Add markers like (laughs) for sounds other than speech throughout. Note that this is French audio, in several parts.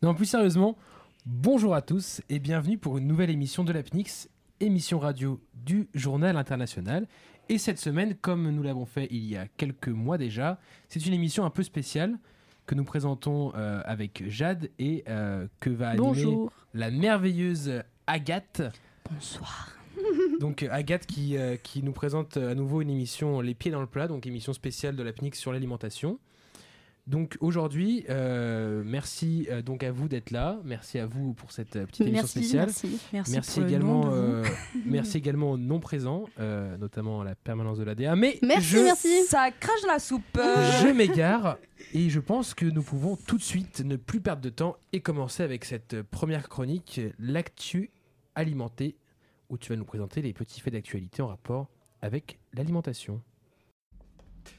Non, plus sérieusement, bonjour à tous et bienvenue pour une nouvelle émission de l'APNIX, émission radio du Journal International. Et cette semaine, comme nous l'avons fait il y a quelques mois déjà, c'est une émission un peu spéciale que nous présentons euh, avec Jade et euh, que va animer Bonjour. la merveilleuse Agathe. Bonsoir. (laughs) Donc euh, Agathe qui, euh, qui nous présente à nouveau une émission Les pieds dans le plat, donc émission spéciale de la PNIC sur l'alimentation. Donc aujourd'hui, euh, merci euh, donc à vous d'être là, merci à vous pour cette euh, petite émission Merci, spéciale. merci, merci. Merci pour le également, nom de vous. (laughs) merci également aux non présents, euh, notamment à la permanence de l'ADA. Mais Merci, je, merci. Ça crache la soupe. (laughs) je m'égare et je pense que nous pouvons tout de suite ne plus perdre de temps et commencer avec cette première chronique, l'actu alimenté, où tu vas nous présenter les petits faits d'actualité en rapport avec l'alimentation.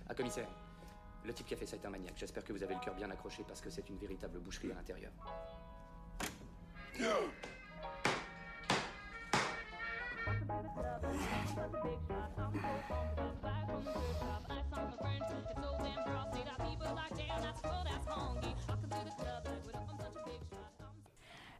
Ah, commissaire, le type qui a fait ça est un maniaque. J'espère que vous avez le cœur bien accroché parce que c'est une véritable boucherie à l'intérieur.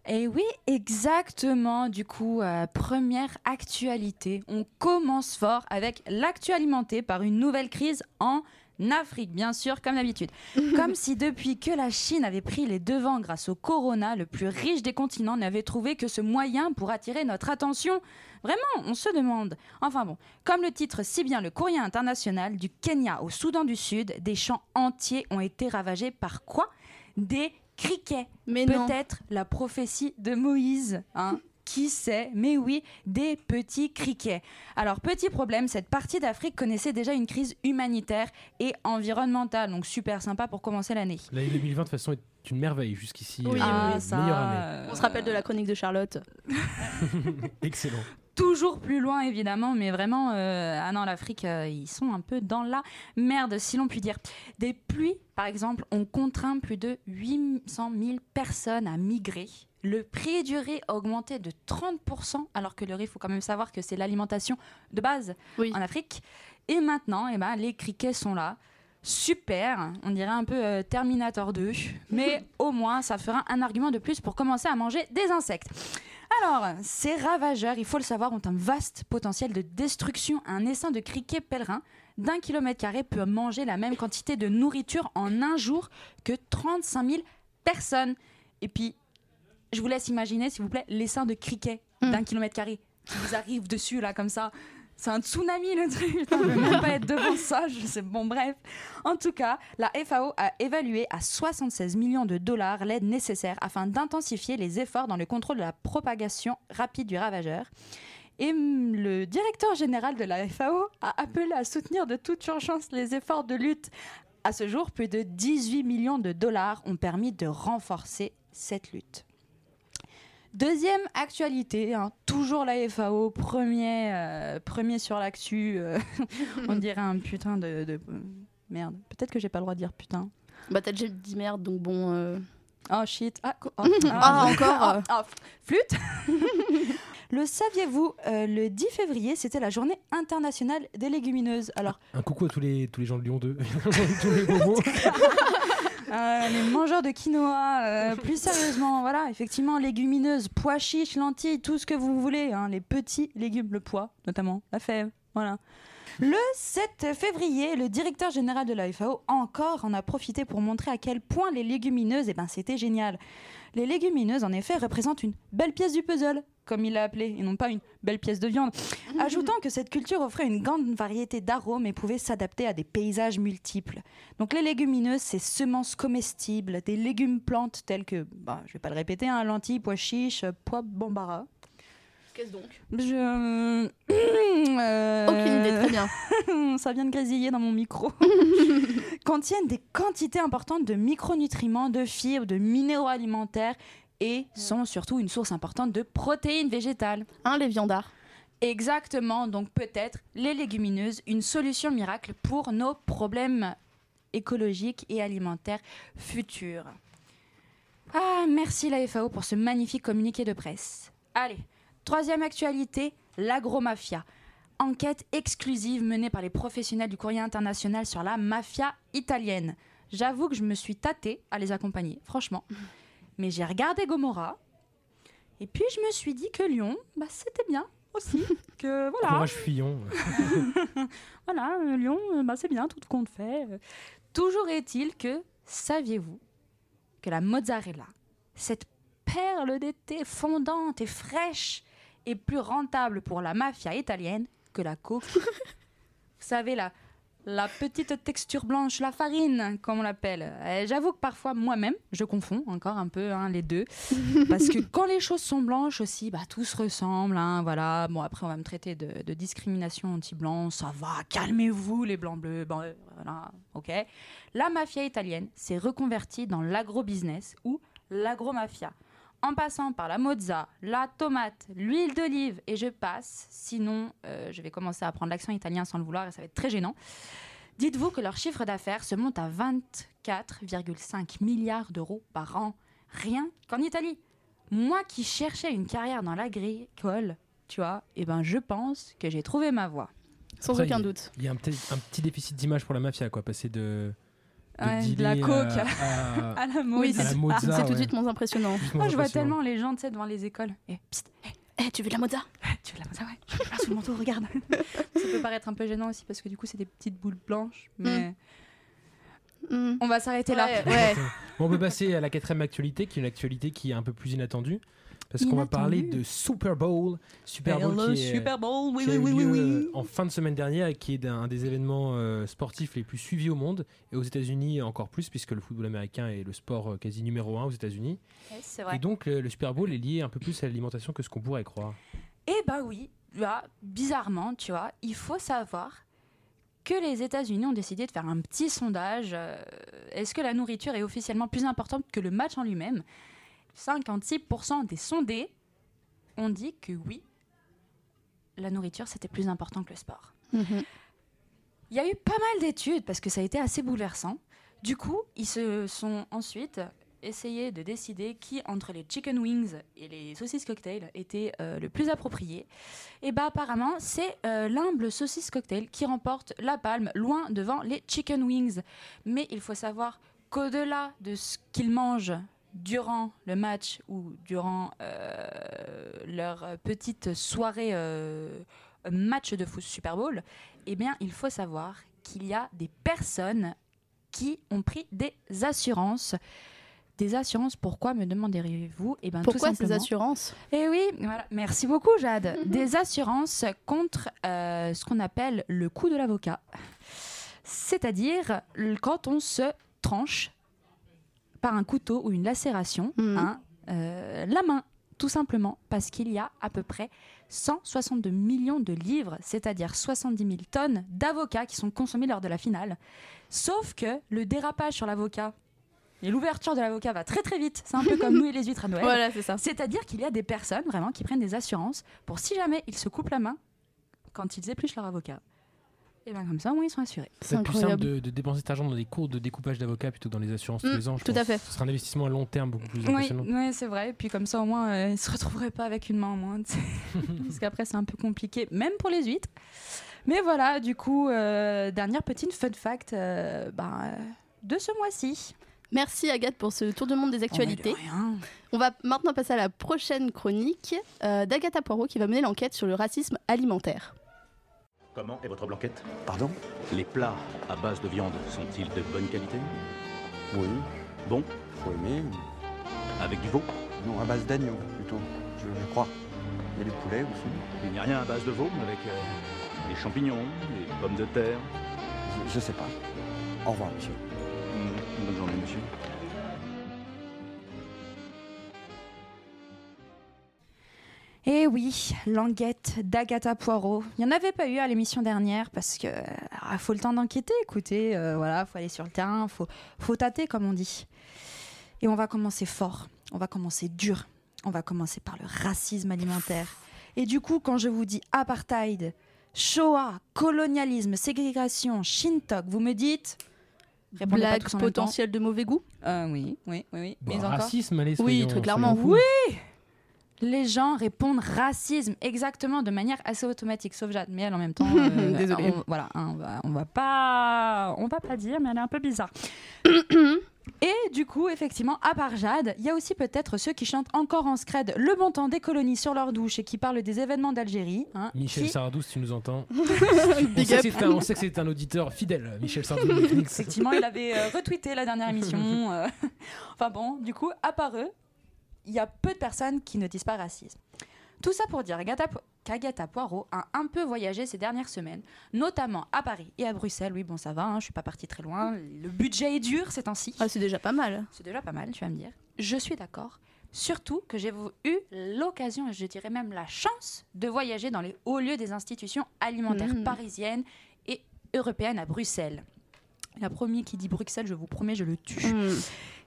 Et oui, exactement. Du coup, euh, première actualité. On commence fort avec l'actu alimenté par une nouvelle crise en Afrique, bien sûr, comme d'habitude. (laughs) comme si depuis que la Chine avait pris les devants grâce au corona, le plus riche des continents n'avait trouvé que ce moyen pour attirer notre attention. Vraiment, on se demande. Enfin bon, comme le titre si bien le courrier international, du Kenya au Soudan du Sud, des champs entiers ont été ravagés par quoi? Des criquets. Mais non. Peut-être la prophétie de Moïse, hein qui sait Mais oui, des petits criquets. Alors, petit problème, cette partie d'Afrique connaissait déjà une crise humanitaire et environnementale, donc super sympa pour commencer l'année. L'année 2020 de toute façon est une merveille jusqu'ici. Oui, euh, oui, meilleure ça, année. On se rappelle de la chronique de Charlotte. (laughs) Excellent. Toujours plus loin évidemment, mais vraiment, euh, ah non, l'Afrique, euh, ils sont un peu dans la merde, si l'on peut dire. Des pluies, par exemple, ont contraint plus de 800 000 personnes à migrer. Le prix du riz a augmenté de 30%, alors que le riz, il faut quand même savoir que c'est l'alimentation de base Oui. en Afrique. Et maintenant, eh ben, les criquets sont là. Super, on dirait un peu euh, Terminator 2, (laughs) mais au moins ça fera un argument de plus pour commencer à manger des insectes. Alors, ces ravageurs, il faut le savoir, ont un vaste potentiel de destruction. Un essaim de criquets pèlerins d'un kilomètre carré peut manger la même quantité de nourriture en un jour que 35 000 personnes. Et puis, je vous laisse imaginer, s'il vous plaît, l'essaim de criquets Mm. d'un kilomètre carré qui vous arrive dessus, là, comme ça. C'est un tsunami le truc, même pas être devant ça, bon bref. En tout cas, la FAO a évalué à 76 millions de dollars l'aide nécessaire afin d'intensifier les efforts dans le contrôle de la propagation rapide du ravageur. Et le directeur général de la FAO a appelé à soutenir de toute urgence les efforts de lutte. À ce jour, plus de 18 millions de dollars ont permis de renforcer cette lutte. Deuxième actualité, hein, toujours la FAO, premier, euh, premier sur l'actu. euh, (laughs) on dirait un putain de. de- Merde, peut-être que j'ai pas le droit de dire putain. Bah t'as déjà dit merde, donc bon... euh, Oh shit. Ah, oh, (laughs) Ah, encore, euh. Ah, flûte (laughs) Le saviez-vous, euh, le 10 février, c'était la journée internationale des légumineuses. Alors, Un coucou à tous les, tous les gens de Lyon 2, tous les bobos. Euh, les mangeurs de quinoa, euh, plus sérieusement, voilà, effectivement, légumineuses, pois chiches, lentilles, tout ce que vous voulez, hein, les petits légumes, le pois notamment, la fève, voilà. Le 7 février, le directeur général de la FAO encore en a profité pour montrer à quel point les légumineuses, eh ben, c'était génial. Les légumineuses, en effet, représentent une belle pièce du puzzle, comme il l'a appelé, et non pas une belle pièce de viande. (laughs) Ajoutant que cette culture offrait une grande variété d'arômes et pouvait s'adapter à des paysages multiples. Donc les légumineuses, c'est semences comestibles, des légumes plantes tels que, bah, je vais pas le répéter, hein, lentilles, pois chiches, pois bambara. Qu'est-ce donc Je... Euh, (clears throat) Aucune idée, très bien. (laughs) ça vient de grésiller dans mon micro, (laughs) contiennent des quantités importantes de micronutriments, de fibres, de minéraux alimentaires et sont surtout une source importante de protéines végétales. Hein, les viandards Exactement, donc peut-être les légumineuses, une solution miracle pour nos problèmes écologiques et alimentaires futurs. Ah, merci la FAO pour ce magnifique communiqué de presse. Allez, troisième actualité, l'agromafia. Enquête exclusive menée par les professionnels du courrier international sur la mafia italienne. J'avoue que je me suis tâtée à les accompagner, franchement. Mais j'ai regardé Gomorrah. Et puis je me suis dit que Lyon, bah, c'était bien aussi. (laughs) que voilà, Courage Fillon. (laughs) voilà euh, Lyon, euh, bah, c'est bien, tout compte fait. Euh, Toujours est-il que, saviez-vous que la mozzarella, cette perle d'été fondante et fraîche, est plus rentable pour la mafia italienne que la coke (laughs) Vous savez, la, la petite texture blanche, la farine, comme on l'appelle. J'avoue que parfois, moi-même, je confonds encore un peu hein, les deux. Parce que quand les choses sont blanches aussi, bah, tout se ressemble. hein, voilà. Bon, après, on va me traiter de, de discrimination anti-blanc. Ça va, calmez-vous, les blancs-bleus. Bon, euh, voilà, ok. La mafia italienne s'est reconvertie dans l'agro-business ou l'agro-mafia. En passant par la mozza, la tomate, l'huile d'olive et je passe. Sinon, euh, je vais commencer à apprendre l'accent italien sans le vouloir et ça va être très gênant. Dites-vous que leur chiffre d'affaires se monte à 24,5 milliards d'euros par an. Rien qu'en Italie. Moi qui cherchais une carrière dans l'agricole, tu vois, eh ben je pense que j'ai trouvé ma voie. Sans Après, aucun doute. Il y a un petit, un petit déficit d'image pour la mafia, quoi. Passer de. De Ouais, de la coke à- à- (laughs) à la Oui, mozza. à la c'est tout de suite moins impressionnant. Moi, je vois tellement les gens, tu sais, devant les écoles. Eh, psst, Eh, tu veux de la mozza tu veux la mozza Ouais, je sous le manteau, regarde. (laughs) Ça peut paraître un peu gênant aussi parce que du coup, c'est des petites boules blanches. Mais Hmm. on va s'arrêter là. Ouais, ouais. (laughs) Bon, on peut passer à la quatrième actualité, qui est une actualité qui est un peu plus inattendue. Parce qu'on va parler de Super Bowl. Super Bowl qui, est- Super Bowl, oui, qui a oui, eu oui, oui, lieu, oui. euh, en fin de semaine dernière et qui est un des événements euh, sportifs les plus suivis au monde. Et aux États-Unis encore plus, puisque le football américain est le sport euh, quasi numéro un aux États-Unis. Et donc, le, le Super Bowl est lié un peu plus à l'alimentation que ce qu'on pourrait croire. Eh bah oui, là, bizarrement, tu vois, il faut savoir que les États-Unis ont décidé de faire un petit sondage. euh, Est-ce que la nourriture est officiellement plus importante que le match en lui-même? 56% des sondés ont dit que oui, la nourriture c'était plus important que le sport. Mhm. Il y a eu pas mal d'études parce que ça a été assez bouleversant. Du coup, ils se sont ensuite essayé de décider qui entre les chicken wings et les saucisses cocktail était euh, le plus approprié. Et bah apparemment, c'est euh, l'humble saucisse cocktail qui remporte la palme loin devant les chicken wings. Mais il faut savoir qu'au-delà de ce qu'ils mangent durant le match ou durant euh, leur petite soirée euh, match de foot Super Bowl, eh bien, il faut savoir qu'il y a des personnes qui ont pris des assurances. Des assurances, pourquoi me demanderez-vous Eh ben, tout Pourquoi ces simplement- assurances? Eh oui, voilà. merci beaucoup Jade. (laughs) Des assurances contre euh, ce qu'on appelle le coût de l'avocat. C'est-à-dire quand on se tranche par un couteau ou une lacération Mhm. hein, euh, la main, tout simplement, parce qu'il y a à peu près 162 millions de livres, c'est-à-dire 70 000 tonnes d'avocats qui sont consommés lors de la finale. Sauf que le dérapage sur l'avocat et l'ouverture de l'avocat va très très vite. C'est un peu comme nous et les huîtres à Noël. (laughs) Voilà, c'est ça. C'est-à-dire qu'il y a des personnes vraiment qui prennent des assurances pour si jamais ils se coupent la main quand ils épluchent leur avocat. Et bien comme ça, au moins ils sont assurés. C'est plus simple de, de dépenser cet argent dans des cours de découpage d'avocats plutôt que dans les assurances tous Mm, les ans. je tout à fait. Ce sera un investissement à long terme beaucoup plus impressionnant. oui, c'est vrai. Et puis comme ça, au moins, euh, ils se retrouveraient pas avec une main en moins. (laughs) Parce qu'après, c'est un peu compliqué, même pour les huîtres. Mais voilà, du coup, euh, dernière petite fun fact euh, ben, euh, de ce mois-ci. Merci Agathe pour ce tour de monde des actualités. Oh, rien. On va maintenant passer à la prochaine chronique euh, d'Agatha Poirot qui va mener l'enquête sur le racisme alimentaire. Comment est votre blanquette? Pardon? Les plats à base de viande sont-ils de bonne qualité? Oui, Bon? Faut aimer. Avec du veau? Non, à base d'agneau, plutôt, je, je crois. Il y a du poulet aussi. Il n'y a rien à base de veau avec euh, des champignons, des pommes de terre Je, je sais pas. Au revoir, monsieur. Hmm, Bonne journée, monsieur. Eh oui, l'enquête d'Agatha Poirot. Il n'y en avait pas eu à l'émission dernière parce que ah, faut le temps d'enquêter, écoutez, euh, voilà, faut aller sur le terrain, faut, faut tâter comme on dit. Et on va commencer fort, on va commencer dur, on va commencer par le racisme alimentaire. Et du coup, quand je vous dis apartheid, Shoah, colonialisme, ségrégation, Shintok, vous me dites Blague potentielle de mauvais goût? Euh, oui, oui, oui, oui. Bon, Mais encore racisme, allez, Oui, très clairement. Oui les gens répondent racisme exactement de manière assez automatique, sauf Jade. Mais elle en même temps, (laughs) euh, Désolée. on- voilà, hein, on va, on va pas, on va pas dire, mais elle est un peu bizarre. (coughs) Et du coup, effectivement, à part Jade, il y a aussi peut-être ceux qui chantent encore en scred le bon temps des colonies sur leur douche et qui parlent des événements d'Algérie. hein, Michel qui- Sardou, si tu nous entends. (laughs) on, sait que c'est un, on sait que c'est un auditeur fidèle, Michel Sardou. Effectivement, il avait euh, retweeté la dernière émission. euh. (laughs) enfin bon, du coup, à part eux, il y a peu de personnes qui ne disent pas racisme. Tout ça pour dire qu'Agatha Poirot a un peu voyagé ces dernières semaines, notamment à Paris et à Bruxelles. Oui, bon, ça va, hein, je suis pas partie très loin. Le budget est dur ces temps-ci. Ah, c'est déjà pas mal. C'est déjà pas mal, tu vas me dire. Je suis d'accord. Surtout que j'ai eu l'occasion, et je dirais même la chance, de voyager dans les hauts lieux des institutions alimentaires Mhm. parisiennes et européennes à Bruxelles. La première qui dit Bruxelles, je vous promets, je le tue. Hmm.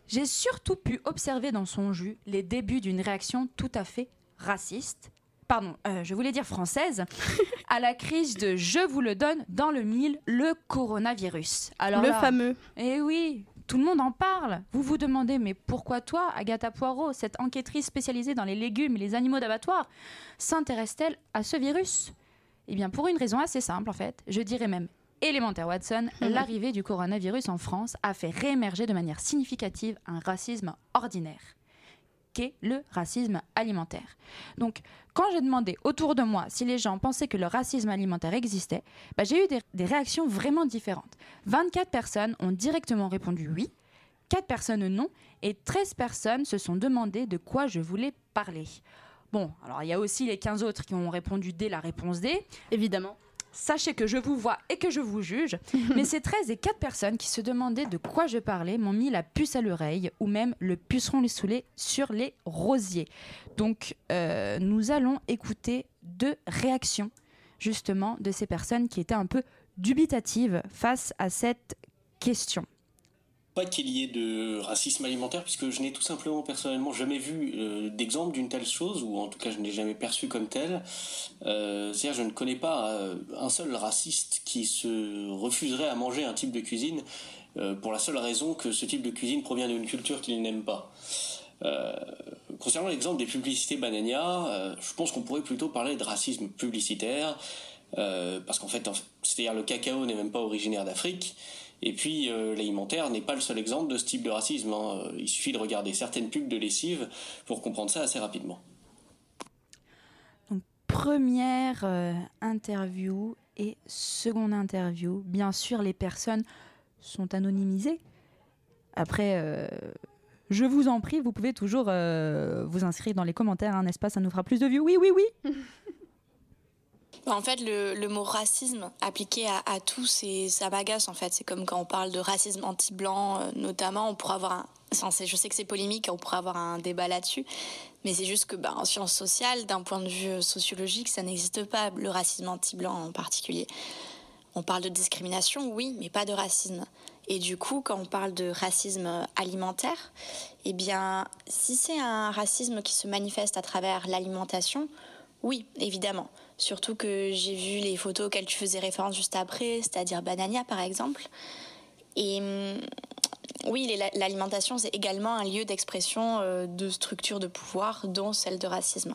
J'ai surtout pu observer dans son jus les débuts d'une réaction tout à fait raciste, pardon, euh, je voulais dire française, (laughs) à la crise de je vous le donne dans le mille, le coronavirus. Alors le là- fameux. eh oui, tout le monde en parle. Vous vous demandez, mais pourquoi toi, Agatha Poirot, cette enquêtrice spécialisée dans les légumes et les animaux d'abattoir, s'intéresse-t-elle à ce virus? Eh bien, pour une raison assez simple, en fait. Je dirais même élémentaire, Watson. L'arrivée du coronavirus en France a fait réémerger de manière significative un racisme ordinaire qu'est le racisme alimentaire. Donc, quand j'ai demandé autour de moi si les gens pensaient que le racisme alimentaire existait, bah, j'ai eu des, des réactions vraiment différentes. 24 personnes ont directement répondu oui, 4 personnes non, et 13 personnes se sont demandé de quoi je voulais parler. Bon, alors il y a aussi les 15 autres qui ont répondu dès la réponse D. Évidemment. Sachez que je vous vois et que je vous juge, (laughs) mais ces 13 et 4 personnes qui se demandaient de quoi je parlais m'ont mis la puce à l'oreille ou même le puceron saoulé sur les rosiers. Donc euh, nous allons écouter deux réactions justement de ces personnes qui étaient un peu dubitatives face à cette question. Pas qu'il y ait de racisme alimentaire, puisque je n'ai tout simplement personnellement jamais vu euh, d'exemple d'une telle chose, ou en tout cas je ne l'ai jamais perçu comme tel. Euh, C'est-à-dire je ne connais pas euh, un seul raciste qui se refuserait à manger un type de cuisine pour la seule raison que ce type de cuisine provient d'une culture qu'il n'aime pas. Concernant l'exemple des publicités Banania, je pense qu'on pourrait plutôt parler de racisme publicitaire, parce qu'en fait, en- c'est-à-dire le cacao n'est même pas originaire d'Afrique. Et puis euh, l'alimentaire n'est pas le seul exemple de ce type de racisme. hein. Il suffit de regarder certaines pubs de lessive pour comprendre ça assez rapidement. Première euh, interview et seconde interview. Bien sûr, les personnes sont anonymisées. Après, euh, je vous en prie, vous pouvez toujours euh, vous inscrire dans les commentaires, hein, n'est-ce pas? Ça nous fera plus de vues. Oui, oui, oui. (laughs) Bah, En fait, le, mot racisme appliqué à, à tout, ça m'agace en fait. C'est comme quand on parle de racisme anti-blanc, euh, notamment, on pourrait avoir un. je sais que c'est polémique, on pourrait avoir un débat là-dessus, mais c'est juste que bah, en sciences sociales, d'un point de vue euh, sociologique, ça n'existe pas, le racisme anti-blanc en particulier. On parle de discrimination, oui, mais pas de racisme. Et du coup, quand on parle de racisme alimentaire, eh bien, si c'est un racisme qui se manifeste à travers l'alimentation, oui, évidemment. Surtout que j'ai vu les photos auxquelles tu faisais référence juste après, c'est-à-dire Banania par exemple. Et hum, oui, l'alimentation, c'est également un lieu d'expression euh, de structures de pouvoir, dont celle de racisme.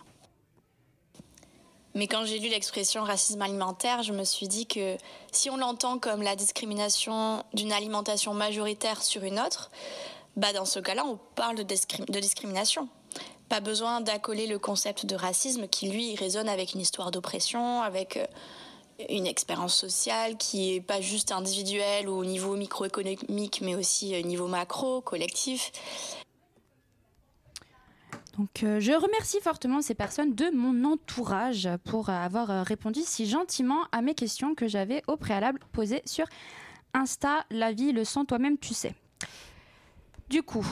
Mais quand j'ai lu l'expression racisme alimentaire, je me suis dit que si on l'entend comme la discrimination d'une alimentation majoritaire sur une autre, bah dans ce cas-là, on parle de discrimination. Pas besoin d'accoler le concept de racisme qui, lui, résonne avec une histoire d'oppression, avec euh, une expérience sociale qui est pas juste individuelle ou au niveau microéconomique, mais aussi au niveau macro, collectif. Donc, euh, je remercie fortement ces personnes de mon entourage pour avoir euh, répondu si gentiment à mes questions que j'avais au préalable posées sur Insta. La vie, le sang, toi-même, tu sais. Du coup,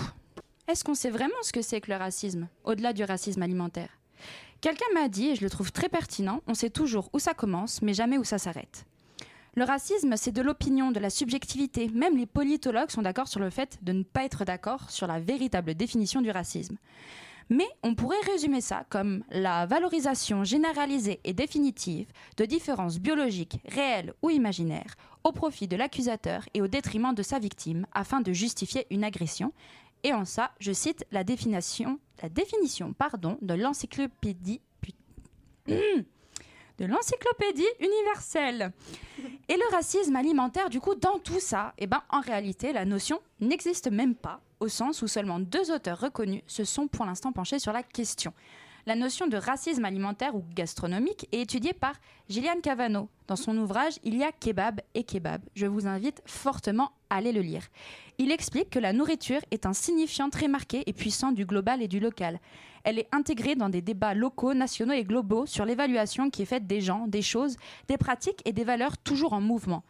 est-ce qu'on sait vraiment ce que c'est que le racisme, au-delà du racisme alimentaire? Quelqu'un m'a dit, et je le trouve très pertinent, on sait toujours où ça commence, mais jamais où ça s'arrête. Le racisme, c'est de l'opinion, de la subjectivité. Même les politologues sont d'accord sur le fait de ne pas être d'accord sur la véritable définition du racisme. Mais on pourrait résumer ça comme la valorisation généralisée et définitive de différences biologiques, réelles ou imaginaires, au profit de l'accusateur et au détriment de sa victime, afin de justifier une agression. Et en ça, je cite la définition la définition pardon, de l'encyclopédie de l'encyclopédie universelle. (laughs) Et le racisme alimentaire, du coup, dans tout ça, eh ben, en réalité, la notion n'existe même pas, au sens où seulement deux auteurs reconnus se sont pour l'instant penchés sur la question. La notion de racisme alimentaire ou gastronomique est étudiée par Gillian Cavano. Dans son ouvrage Il y a kebab et kebab. Je vous invite fortement à aller le lire. Il explique que la nourriture est un signifiant très marqué et puissant du global et du local. Elle est intégrée dans des débats locaux, nationaux et globaux sur l'évaluation qui est faite des gens, des choses, des pratiques et des valeurs toujours en mouvement.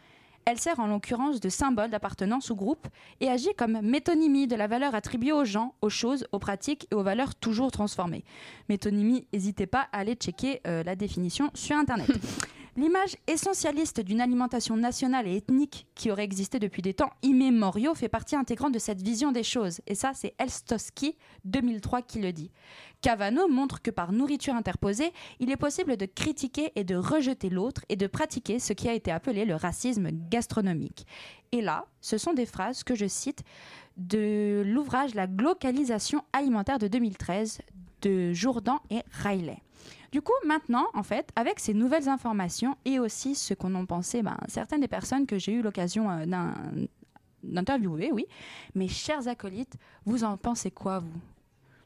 Elle sert en l'occurrence de symbole d'appartenance au groupe et agit comme métonymie de la valeur attribuée aux gens, aux choses, aux pratiques et aux valeurs toujours transformées. Métonymie, n'hésitez pas à aller checker euh, la définition sur Internet. (laughs) L'image essentialiste d'une alimentation nationale et ethnique qui aurait existé depuis des temps immémoriaux fait partie intégrante de cette vision des choses. Et ça, c'est Elstowski, 2003, qui le dit. Cavano montre que par nourriture interposée, il est possible de critiquer et de rejeter l'autre et de pratiquer ce qui a été appelé le racisme gastronomique. Et là, ce sont des phrases que je cite de l'ouvrage La glocalisation alimentaire de 2013 de Jourdan et Riley. Du coup, maintenant, en fait, avec ces nouvelles informations et aussi ce qu'on en pensait, ben, certaines des personnes que j'ai eu l'occasion euh, d'interviewer, oui, mes chers acolytes, vous en pensez quoi, vous?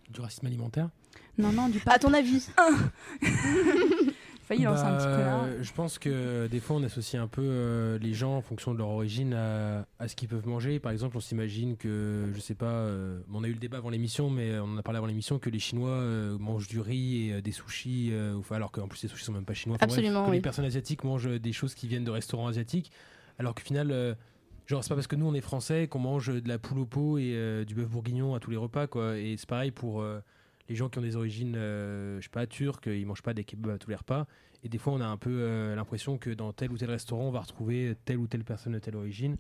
Du racisme alimentaire? Non, non, du À ton avis? (laughs) (laughs) failli lancer un Bah, petit peu là. Je pense que des fois on associe un peu euh, les gens en fonction de leur origine à, à ce qu'ils peuvent manger. Par exemple, on s'imagine que, je sais pas, euh, on a eu le débat avant l'émission, mais on en a parlé avant l'émission que les Chinois euh, mangent du riz et des sushis, alors qu'en plus les sushis sont même pas chinois. Enfin, bref, Absolument, que oui. les personnes asiatiques mangent des choses qui viennent de restaurants asiatiques, alors qu'au final. Genre, c'est pas parce que nous on est français qu'on mange de la poule au pot et du bœuf bourguignon à tous les repas, quoi. Et c'est pareil pour les gens qui ont des origines, euh, je sais pas, turques, ils mangent pas des kebabs à tous les repas. Et des fois, on a un peu euh, l'impression que dans tel ou tel restaurant, on va retrouver telle ou telle personne de telle origine.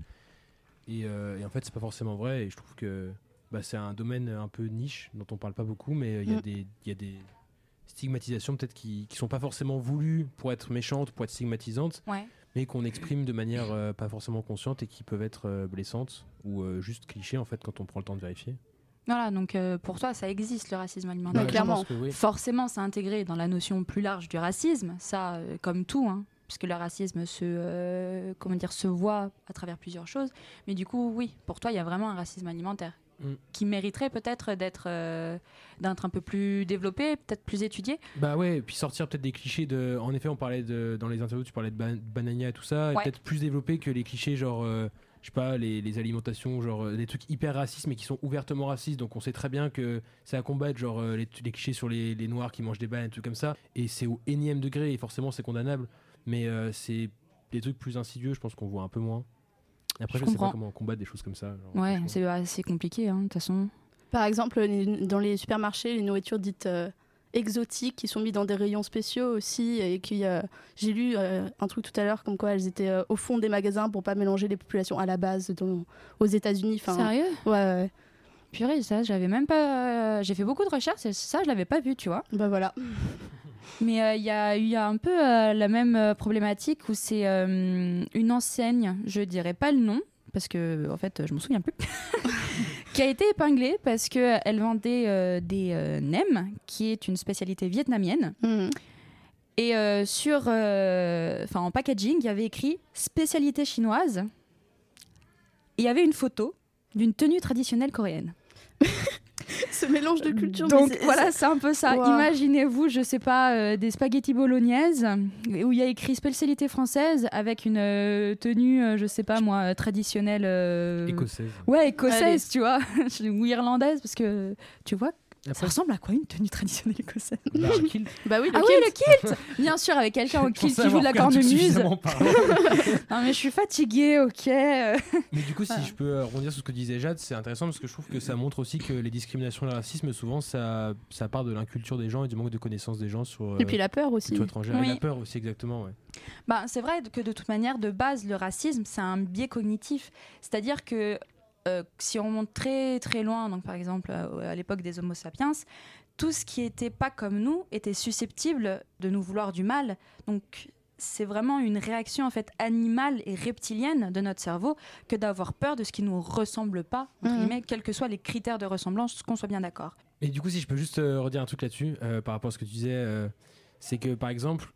Et, euh, et en fait, c'est pas forcément vrai. Et je trouve que bah, c'est un domaine un peu niche dont on parle pas beaucoup, mais il y, a Mm. des- il y a des stigmatisations peut-être qui, qui sont pas forcément voulues pour être méchantes, pour être stigmatisantes, Ouais. mais qu'on exprime de manière euh, pas forcément consciente et qui peuvent être euh, blessantes ou euh, juste clichés en fait quand on prend le temps de vérifier. Voilà, donc euh, pour toi, ça existe le racisme alimentaire. Clairement. oui. Forcément, c'est intégré dans la notion plus large du racisme, ça, euh, comme tout, hein, puisque le racisme se, euh, comment dire, se voit à travers plusieurs choses. Mais du coup, oui, pour toi, il y a vraiment un racisme alimentaire Mm. qui mériterait peut-être d'être d'être un peu plus développé, peut-être plus étudié. Bah ouais, et puis sortir peut-être des clichés de. En effet, on parlait de dans les interviews, tu parlais de ban- Banania et tout ça, Ouais. peut-être plus développé que les clichés genre. Je sais pas, les, les alimentations, genre euh, des trucs hyper racistes mais qui sont ouvertement racistes. Donc on sait très bien que c'est à combattre, genre euh, les, les clichés sur les, les noirs qui mangent des bananes, des trucs comme ça. Et c'est au énième degré et forcément c'est condamnable. Mais euh, c'est des trucs plus insidieux, je pense qu'on voit un peu moins. Et après, Je je, sais pas comment combattre des choses comme ça. genre, Ouais, c'est assez compliqué, hein, de toute façon. Par exemple, dans les supermarchés, les nourritures dites euh, exotiques qui sont mises dans des rayons spéciaux aussi. Et qui, euh, j'ai lu euh, un truc tout à l'heure comme quoi elles étaient euh, au fond des magasins pour pas mélanger les populations à la base dans- aux États-Unis. Enfin, Sérieux? Ouais, ouais. Purée, ça, j'avais même pas. J'ai fait beaucoup de recherches et ça, je l'avais pas vu, tu vois. Bah voilà. (laughs) Mais euh, il y, a, il y a un peu euh, la même euh, problématique où c'est une enseigne, je dirais pas le nom, parce que en fait je m'en souviens plus, (laughs) qui a été épinglée parce qu'elle vendait euh, des euh, nems, qui est une spécialité vietnamienne. Mhm. Et euh, sur, euh, enfin en packaging, il y avait écrit spécialité chinoise. Et il y avait une photo d'une tenue traditionnelle coréenne. (laughs) (laughs) Ce mélange de cultures. Donc voilà, c'est un peu ça. Wow. Imaginez-vous, je sais pas, euh, des spaghettis bolognaises où il y a écrit spécialité française avec une euh, tenue, euh, je sais pas moi, traditionnelle. euh, Écossaise. Ouais, écossaise, tu vois, (laughs) ou irlandaise, parce que tu vois, ça ressemble à quoi une tenue traditionnelle écossaise bah. (laughs) Bah oui, le Ah oui, le kilt (laughs) Bien sûr, avec quelqu'un au kilt qui joue de la cornemuse. (laughs) Non mais je suis fatiguée, ok. euh. Mais du coup, si Voilà. je peux euh, rebondir sur ce que disait Jade, c'est intéressant parce que je trouve que ça montre aussi que les discriminations et le racisme, souvent, ça, ça part de l'inculture des gens et du manque de connaissances des gens sur Et puis la peur aussi. étrangère. Oui. Et la peur aussi, exactement. Ouais. Bah, c'est vrai que de toute manière, de base, le racisme, c'est un biais cognitif. C'est-à-dire que euh, si on monte très très loin, donc par exemple euh, à l'époque des Homo sapiens, tout ce qui était pas comme nous était susceptible de nous vouloir du mal. Donc c'est vraiment une réaction en fait animale et reptilienne de notre cerveau que d'avoir peur de ce qui nous ressemble pas, entre guillemets, quels que soient les critères de ressemblance, qu'on soit bien d'accord. Et du coup, si je peux juste euh, redire un truc là-dessus, euh, par rapport à ce que tu disais, euh, c'est que par exemple,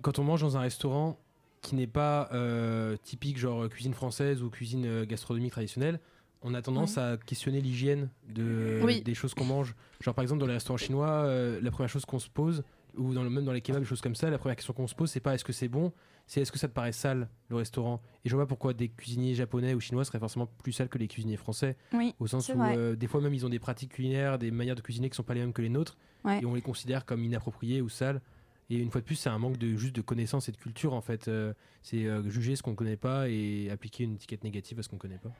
quand on mange dans un restaurant qui n'est pas euh, typique, genre cuisine française ou cuisine euh, gastronomique traditionnelle, on a tendance à questionner l'hygiène de, Oui. des choses qu'on mange. Genre par exemple, dans les restaurants chinois, euh, la première chose qu'on se pose, ou dans le, même dans les kebabs, des choses comme ça, la première question qu'on se pose, c'est pas est-ce que c'est bon, c'est est-ce que ça te paraît sale le restaurant. Et je vois pas pourquoi des cuisiniers japonais ou chinois seraient forcément plus sales que les cuisiniers français. Oui, Au sens où euh, des fois même ils ont des pratiques culinaires, des manières de cuisiner qui sont pas les mêmes que les nôtres, Ouais. et on les considère comme inappropriées ou sales. Et une fois de plus, c'est un manque de juste de connaissances et de culture en fait. Euh, c'est juger ce qu'on connaît pas et appliquer une étiquette négative à ce qu'on connaît pas.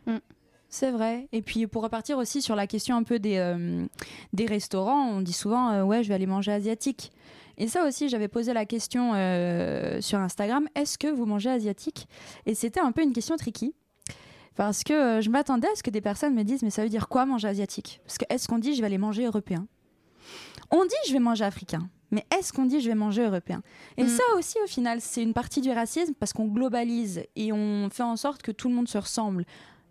C'est vrai. Et puis pour repartir aussi sur la question un peu des, euh, des restaurants, on dit souvent euh, ouais je vais aller manger asiatique. Et ça aussi j'avais posé la question euh, sur Instagram, est-ce que vous mangez asiatique? Et c'était un peu une question tricky. Parce que je m'attendais à ce que des personnes me disent mais ça veut dire quoi manger asiatique? Parce que est-ce qu'on dit je vais aller manger européen? On dit je vais manger africain. Mais est-ce qu'on dit je vais manger européen? Et Mm. ça aussi, au final, c'est une partie du racisme parce qu'on globalise et on fait en sorte que tout le monde se ressemble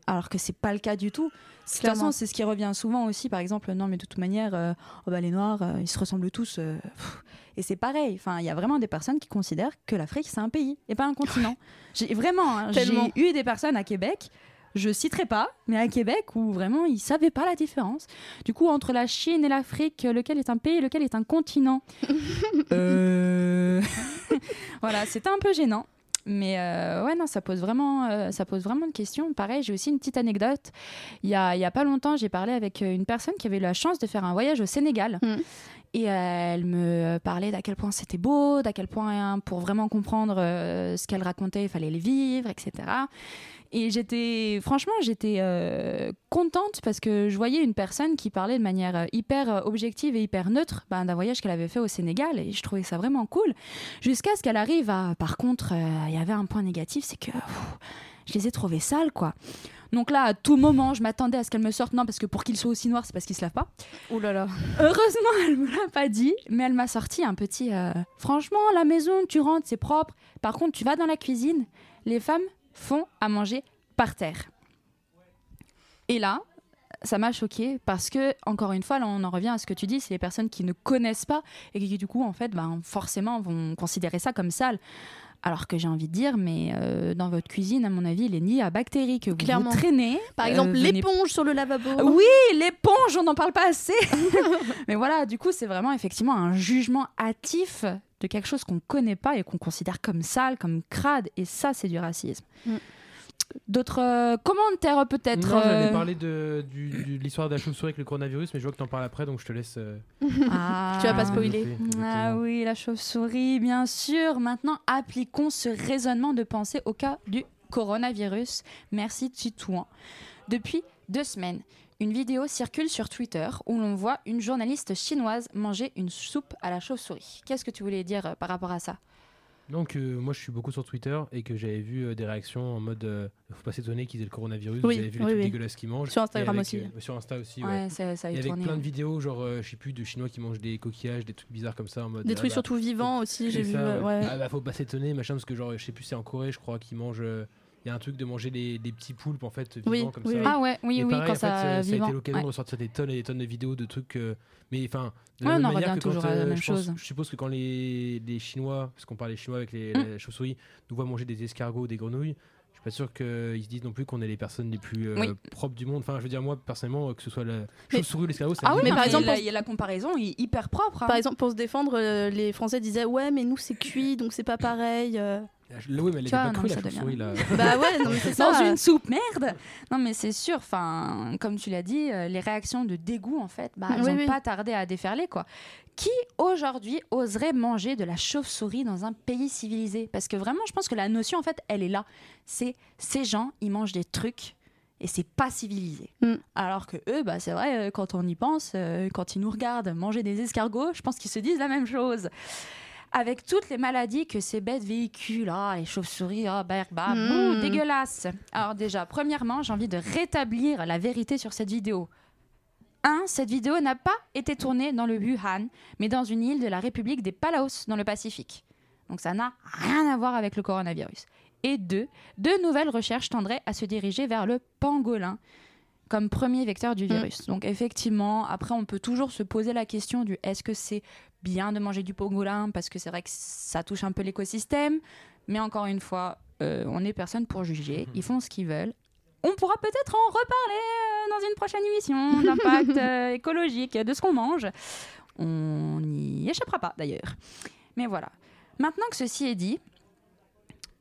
alors que c'est pas le cas du tout. De toute Clairement. façon, c'est ce qui revient souvent aussi, par exemple, non mais de toute manière, euh, oh bah, les Noirs, euh, ils se ressemblent tous. euh, pff. et c'est pareil, enfin, il y a vraiment des personnes qui considèrent que l'Afrique c'est un pays et pas un continent. (laughs) J'ai vraiment, hein, j'ai eu des personnes à Québec, je citerai pas, mais à Québec où vraiment ils savaient pas la différence. Du coup, entre la Chine et l'Afrique, lequel est un pays, lequel est un continent? Euh, (laughs) Voilà, c'était un peu gênant. Mais euh, ouais, non, ça pose vraiment, euh, ça pose vraiment de questions. Pareil, j'ai aussi une petite anecdote. Il y a, pas longtemps, j'ai parlé avec euh, une personne qui avait eu la chance de faire un voyage au Sénégal. Mhm. Et elle me parlait d'à quel point c'était beau, d'à quel point, hein, pour vraiment comprendre euh, ce qu'elle racontait, il fallait les vivre, etc. Et j'étais, franchement, j'étais euh, contente parce que je voyais une personne qui parlait de manière euh, hyper objective et hyper neutre ben, d'un voyage qu'elle avait fait au Sénégal. Et je trouvais ça vraiment cool. Jusqu'à ce qu'elle arrive à. Par contre, il y avait un point négatif, c'est que je les ai trouvés sales, quoi. Donc là, à tout moment, je m'attendais à ce qu'elle me sorte. Non, parce que pour qu'ils soient aussi noirs, c'est parce qu'ils se lavent pas. Ouh là là. Heureusement, elle me l'a pas dit, mais elle m'a sorti un petit. euh, Franchement, la maison, tu rentres, c'est propre. Par contre, tu vas dans la cuisine, les femmes font à manger par terre. Et là, ça m'a choqué parce que, encore une fois, là, on en revient à ce que tu dis, c'est les personnes qui ne connaissent pas et qui, du coup, en fait, ben, forcément, vont considérer ça comme sale. Alors que j'ai envie de dire, mais euh, dans votre cuisine, à mon avis, il est ni à bactéries que vous, traînez. Par Euh, exemple, venez l'éponge sur le lavabo. oui, l'éponge, on n'en parle pas assez. (laughs) Mais voilà, du coup, c'est vraiment effectivement un jugement hâtif de quelque chose qu'on ne connaît pas et qu'on considère comme sale, comme crade. Et ça, c'est du racisme. Mm. D'autres euh, commentaires peut-être Non, j'allais euh, parler de, du- du- de l'histoire de la chauve-souris avec le coronavirus, mais je vois que t'en parles après, donc je te laisse. euh, (laughs) Ah. Tu vas pas spoiler. développer, Ah exactement. oui, la chauve-souris, bien sûr. Maintenant, appliquons ce raisonnement de pensée au cas du coronavirus. Merci Titouan. Depuis deux semaines, une vidéo circule sur Twitter où l'on voit une journaliste chinoise manger une soupe à la chauve-souris. Qu'est-ce que tu voulais dire euh, par rapport à ça? Donc, euh, moi je suis beaucoup sur Twitter et que j'avais vu euh, des réactions en mode euh, faut pas s'étonner qu'ils aient le coronavirus, Oui, vous avez vu les oui, trucs oui. dégueulasses qu'ils mangent. Sur Instagram avec, aussi. euh, sur Insta aussi, ouais. Ouais, ça, ça a Et avec tourné. plein de ouais. vidéos, genre, euh, je sais plus, de Chinois qui mangent des coquillages, des trucs bizarres comme ça en mode. Des ah trucs bah, surtout vivants aussi, j'ai vu. ça, ouais. ouais. Ah bah faut pas s'étonner, machin, parce que genre, je sais plus, c'est en Corée, je crois, qu'ils mangent. Euh, Il y a un truc de manger des, des petits poulpes en fait vivants Oui, comme oui, ça. oui. Ah ouais, oui, Et oui, pareil, quand en fait, ça, ça, ça a été l'occasion ouais. de ressortir des tonnes et des tonnes de vidéos de trucs. euh, mais enfin, de Ouais, la on même en manière revient que quand, toujours à la euh, même je, pense- chose. je suppose que quand les, les Chinois, parce qu'on parle des Chinois avec les, Mm. la chauve-souris, nous voient manger des escargots, des grenouilles, je suis pas sûr qu'ils se disent non plus qu'on est les personnes les plus euh, Oui. propres du monde. Enfin, je veux dire, moi, personnellement, que ce soit la chauve-souris ou l'escargot, ça Ah oui, mais mais par exemple, la, la comparaison est hyper propre. hein. Par exemple, pour se défendre, euh, les Français disaient Ouais, mais nous c'est cuit donc c'est pas pareil. euh. Oui, mais elle pas crue, la devient- chauve-souris, (laughs) là. bah ouais, non, mais c'est (laughs) dans une soupe, merde Non mais c'est sûr, enfin, comme tu l'as dit, euh, les réactions de dégoût, en fait, bah, elles Oui, n'ont oui. pas tardé à déferler, quoi. Qui, aujourd'hui, oserait manger de la chauve-souris dans un pays civilisé? Parce que vraiment, je pense que la notion, en fait, elle est là. C'est ces gens, ils mangent des trucs et c'est pas civilisé. Mm. Alors que eux, bah, c'est vrai, euh, quand on y pense, euh, quand ils nous regardent manger des escargots, je pense qu'ils se disent la même chose. Avec toutes les maladies que ces bêtes véhiculent, ah, les chauves-souris, ah, bah, bah, bouh, dégueulasse. Alors déjà, premièrement, j'ai envie de rétablir la vérité sur cette vidéo. 1. Cette vidéo n'a pas été tournée dans le Wuhan, mais dans une île de la République des Palaos, dans le Pacifique. Donc ça n'a rien à voir avec le coronavirus. Et 2. De nouvelles recherches tendraient à se diriger vers le pangolin, comme premier vecteur du virus. Donc effectivement, après on peut toujours se poser la question du est-ce que c'est bien de manger du pangolin parce que c'est vrai que ça touche un peu l'écosystème, mais encore une fois, euh, on n'est personne pour juger, ils font ce qu'ils veulent. On pourra peut-être en reparler euh, dans une prochaine émission d'impact (laughs) euh, écologique de ce qu'on mange. On n'y échappera pas d'ailleurs. Mais voilà. Maintenant que ceci est dit,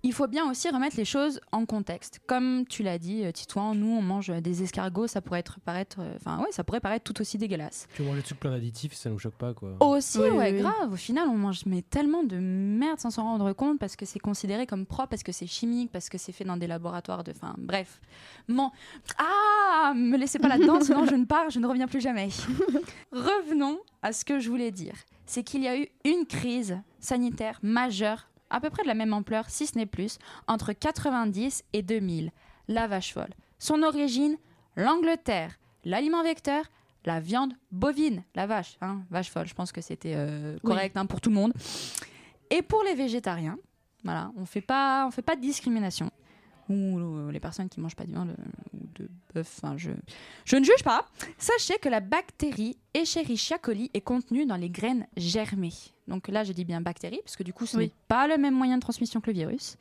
il faut bien aussi remettre les choses en contexte. Comme tu l'as dit, euh, Titouan, nous on mange des escargots, ça pourrait être paraître, euh, enfin ouais, ça pourrait paraître tout aussi dégueulasse. Tu manges des trucs plein d'additifs, ça nous choque pas quoi. Aussi, Oui, ouais, oui, grave. Au final, on mange mais tellement de merde sans s'en rendre compte parce que c'est considéré comme propre, parce que c'est chimique, parce que c'est fait dans des laboratoires de, enfin bref. Mon... Ah, me laissez pas là-dedans, (laughs) sinon je ne pars, je ne reviens plus jamais. Revenons à ce que je voulais dire. C'est qu'il y a eu une crise sanitaire majeure, à peu près de la même ampleur, si ce n'est plus, entre 90 et 2000. La vache folle. Son origine, l'Angleterre. L'aliment vecteur, la viande bovine, la vache, hein, vache folle. Je pense que c'était euh, correct hein, pour tout le monde. Et pour les végétariens, voilà, on fait pas, on fait pas de discrimination. Ou euh, les personnes qui mangent pas de viande euh, ou de bœuf, enfin, je, je ne juge pas. Sachez que la bactérie Escherichia coli est contenue dans les graines germées. Donc là, je dis bien bactérie, parce que du coup, ce Oui. n'est pas le même moyen de transmission que le virus.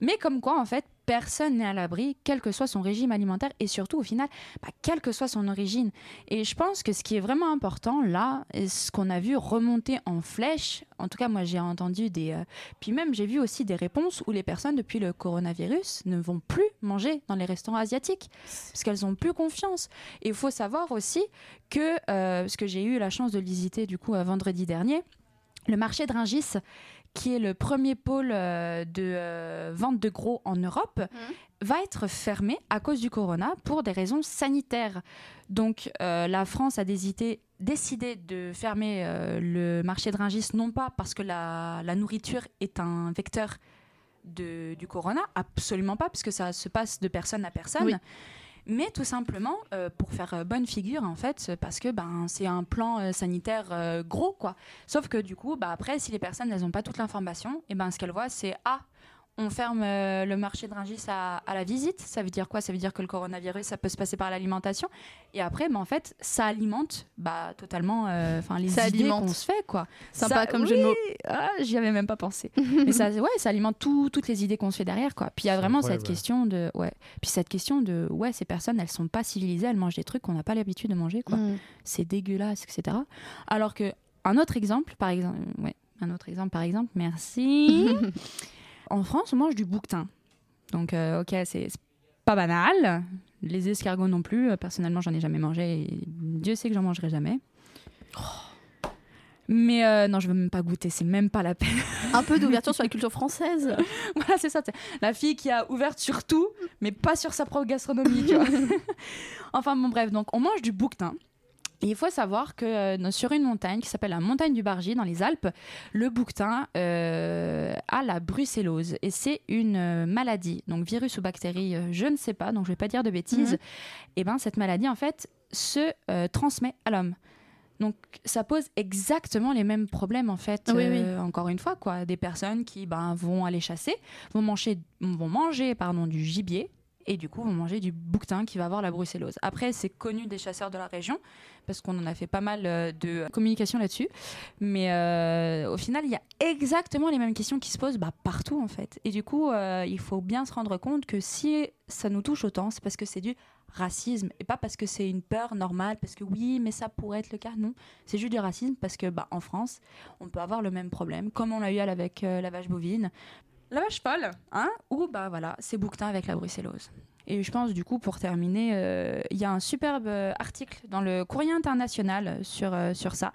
Mais comme quoi, en fait, personne n'est à l'abri, quel que soit son régime alimentaire, et surtout, au final, bah, quelle que soit son origine. Et je pense que ce qui est vraiment important là, et ce qu'on a vu remonter en flèche, en tout cas moi j'ai entendu des... euh, puis même j'ai vu aussi des réponses où les personnes depuis le coronavirus ne vont plus manger dans les restaurants asiatiques parce qu'elles ont plus confiance. Et il faut savoir aussi que, euh, parce que j'ai eu la chance de le visiter du coup euh, vendredi dernier, le marché de Rungis, qui est le premier pôle euh, de euh, vente de gros en Europe, va être fermé à cause du corona pour des raisons sanitaires. Donc euh, la France a décidé de fermer le marché de Rungis, non pas parce que la, la nourriture est un vecteur de- du corona, absolument pas, puisque ça se passe de personne à personne. Oui. Mais tout simplement euh, pour faire euh, bonne figure en fait, parce que ben c'est un plan euh, sanitaire gros quoi. Sauf que du coup, bah, après, si les personnes n'ont pas toute l'information, et ben ce qu'elles voient, c'est ah, on ferme euh, le marché de Rungis à, à la visite. Ça veut dire quoi? Ça veut dire que le coronavirus, ça peut se passer par l'alimentation. Et après, ben, en fait, ça alimente bah, totalement euh, enfin les Ça idées qu'on se fait quoi. Sympa Ça- comme oui, jeu de mots. ah, J'y avais même pas pensé. (laughs) Mais ça, ouais, ça alimente tout- toutes les idées qu'on se fait derrière quoi. Puis il y a vraiment cette question de ouais. Puis cette question de ouais, ces personnes, elles sont pas civilisées, elles mangent des trucs qu'on n'a pas l'habitude de manger quoi Mm. c'est dégueulasse, etc. Alors que un autre exemple, par exemple, ouais, un autre exemple, par exemple, merci. (laughs) en France, on mange du bouquetin. Donc, euh, ok, c'est pas banal. Les escargots non plus. Euh, Personnellement, j'en ai jamais mangé. Et Dieu sait que j'en mangerai jamais. Mais euh, non, je veux même pas goûter. C'est même pas la peine. (laughs) Un peu d'ouverture sur la culture française. (laughs) voilà, c'est ça. La fille qui a ouvert sur tout, mais pas sur sa propre gastronomie, tu vois. (laughs) enfin, bon, bref, donc on mange du bouquetin. Et il faut savoir que euh, sur une montagne qui s'appelle la montagne du Bargy dans les Alpes, le bouquetin euh, a la brucellose et c'est une euh, maladie, donc virus ou bactérie, je ne sais pas, donc je vais pas dire de bêtises. Mhm. Et ben cette maladie en fait se transmet à l'homme. Donc ça pose exactement les mêmes problèmes en fait. Oui, oui. Encore une fois quoi, des personnes qui ben, vont aller chasser, vont manger, vont manger pardon du gibier et du coup vont manger du bouquetin qui va avoir la brucellose. Après c'est connu des chasseurs de la région parce qu'on en a fait pas mal euh, de communication là-dessus. Mais euh, au final il y a exactement les mêmes questions qui se posent bah, partout en fait. Et du coup euh, il faut bien se rendre compte que si ça nous touche autant, c'est parce que c'est du racisme et pas parce que c'est une peur normale parce que oui mais ça pourrait être le cas non c'est juste du racisme parce que bah en France on peut avoir le même problème comme on l'a eu avec la vache bovine la vache folle hein ou bah voilà c'est bouquetin avec la brucellose et je pense du coup pour terminer euh, il y a un superbe euh, article dans le courrier international sur euh, sur ça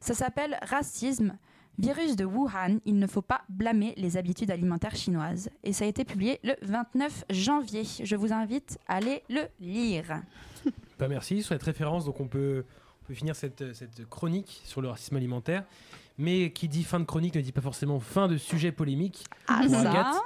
ça s'appelle racisme Virus de Wuhan, il ne faut pas blâmer les habitudes alimentaires chinoises. Et ça a été publié le 29 janvier. Je vous invite à aller le lire. (laughs) Bah, merci sur cette référence. Donc on peut, on peut finir cette, cette chronique sur le racisme alimentaire. Mais qui dit fin de chronique ne dit pas forcément fin de sujet polémique. Ah, Pour ça Agathe,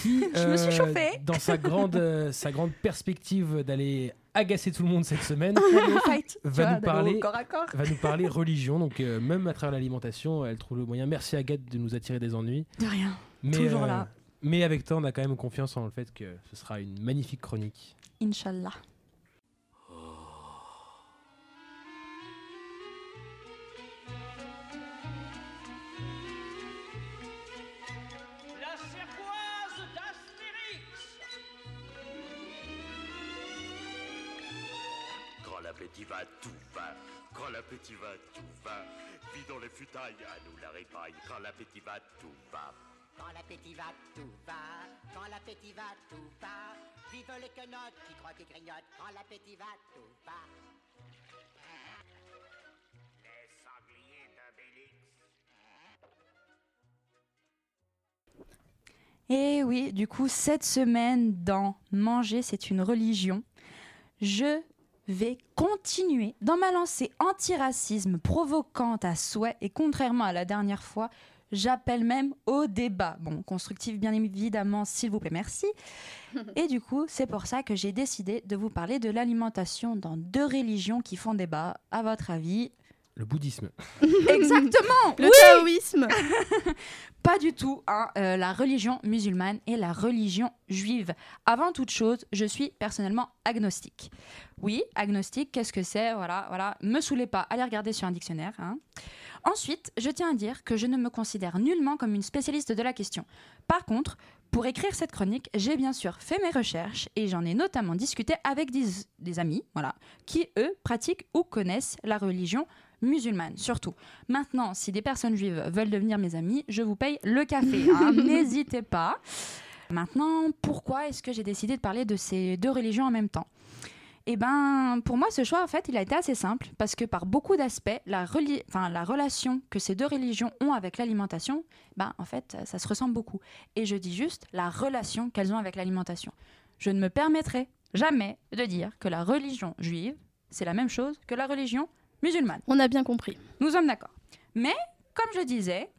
qui, (laughs) Je me suis chauffée. Dans sa grande, euh, sa grande perspective d'aller agacer tout le monde cette semaine, (laughs) Va nous parler- au corps à corps. va nous parler (laughs) religion. Donc euh, même à travers l'alimentation, elle trouve le moyen. Merci Agathe de nous attirer des ennuis. De rien. Mais, Toujours là. Mais avec toi, on a quand même confiance en le fait que ce sera une magnifique chronique. Inch'Allah. Va, tout va. Quand l'appétit va, tout va. Vis dans les futailles, à nous la répaille. Quand l'appétit va, tout va. Quand l'appétit va, tout va. Quand l'appétit va, tout va. Vive les quenottes qui croient qu'ils grignotent. Quand l'appétit va, tout va. Les sangliers d'Obélix. Et oui, du coup, cette semaine dans Manger, c'est une religion, je vais continuer dans ma lancée anti-racisme provocante à souhait et contrairement à la dernière fois, j'appelle même au débat. Bon, constructif bien évidemment, s'il vous plaît, merci. (laughs) Et du coup, c'est pour ça que j'ai décidé de vous parler de l'alimentation dans deux religions qui font débat. À votre avis, Le bouddhisme. (laughs) Exactement Le oui taoïsme (laughs) Pas du tout, hein, euh, la religion musulmane et la religion juive. Avant toute chose, je suis personnellement agnostique. Oui, agnostique, qu'est-ce que c'est? Voilà, voilà. Me saoulez pas, allez regarder sur un dictionnaire. hein. Ensuite, je tiens à dire que je ne me considère nullement comme une spécialiste de la question. Par contre, pour écrire cette chronique, j'ai bien sûr fait mes recherches et j'en ai notamment discuté avec des, des amis, voilà, qui eux pratiquent ou connaissent la religion musulmane, surtout. Maintenant, si des personnes juives veulent devenir mes amis, je vous paye le café. hein, (laughs) N'hésitez pas. Maintenant, pourquoi est-ce que j'ai décidé de parler de ces deux religions en même temps? Eh ben, pour moi, ce choix, en fait, il a été assez simple parce que par beaucoup d'aspects, la, la relation que ces deux religions ont avec l'alimentation, ben, en fait, ça se ressemble beaucoup. Et je dis juste la relation qu'elles ont avec l'alimentation. Je ne me permettrai jamais de dire que la religion juive, c'est la même chose que la religion musulmane. On a bien compris. Nous sommes d'accord. Mais, comme je disais,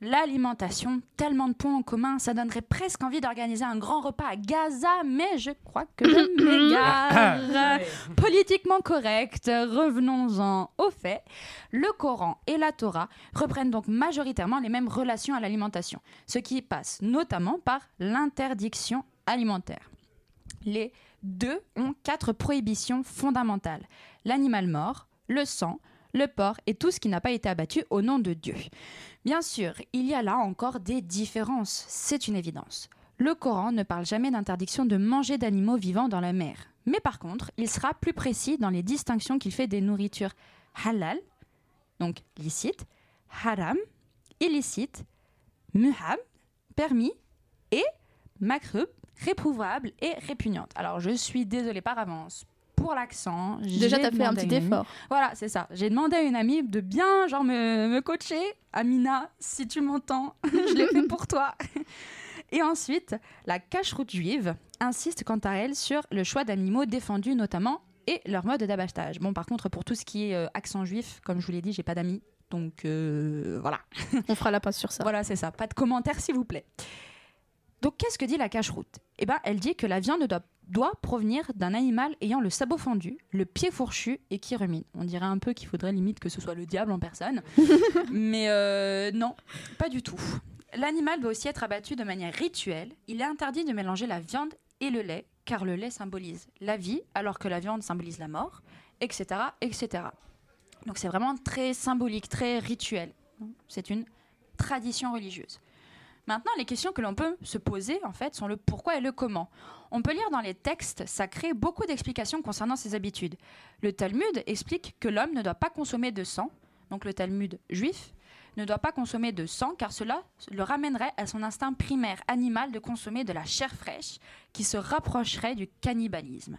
l'alimentation, tellement de points en commun, ça donnerait presque envie d'organiser un grand repas à Gaza, mais je crois que je (coughs) m'égare. Politiquement correct, revenons-en au fait. Le Coran et la Torah reprennent donc majoritairement les mêmes relations à l'alimentation, ce qui passe notamment par l'interdiction alimentaire. Les deux ont quatre prohibitions fondamentales. L'animal mort, le sang, le porc et tout ce qui n'a pas été abattu au nom de Dieu. Bien sûr, il y a là encore des différences, c'est une évidence. Le Coran ne parle jamais d'interdiction de manger d'animaux vivants dans la mer. Mais par contre, il sera plus précis dans les distinctions qu'il fait des nourritures halal, donc licite, haram, illicite, muhab, permis, et makruh, réprouvable et répugnante. Alors je suis désolée par avance pour l'accent. Déjà, t'as fait un petit effort. Voilà, c'est ça. J'ai demandé à une amie de bien genre me, me coacher. Amina, si tu m'entends, (laughs) je l'ai fait pour toi. Et ensuite, la cache-route juive insiste quant à elle sur le choix d'animaux défendus notamment et leur mode d'abattage. Bon, par contre, pour tout ce qui est euh, accent juif, comme je vous l'ai dit, j'ai pas d'amis. Donc euh, voilà. On fera la passe sur ça. Voilà, c'est ça. Pas de commentaires, s'il vous plaît. Donc, qu'est-ce que dit la cache-route? Eh ben, elle dit que la viande doit, doit provenir d'un animal ayant le sabot fendu, le pied fourchu et qui rumine. On dirait un peu qu'il faudrait limite que ce soit le diable en personne. (laughs) Mais euh, non, pas du tout. L'animal doit aussi être abattu de manière rituelle. Il est interdit de mélanger la viande et le lait, car le lait symbolise la vie, alors que la viande symbolise la mort, etc. etc. Donc c'est vraiment très symbolique, très rituel. C'est une tradition religieuse. Maintenant, les questions que l'on peut se poser, en fait, sont le pourquoi et le comment. On peut lire dans les textes sacrés beaucoup d'explications concernant ces habitudes. Le Talmud explique que l'homme ne doit pas consommer de sang, donc le Talmud juif ne doit pas consommer de sang car cela le ramènerait à son instinct primaire animal de consommer de la chair fraîche qui se rapprocherait du cannibalisme.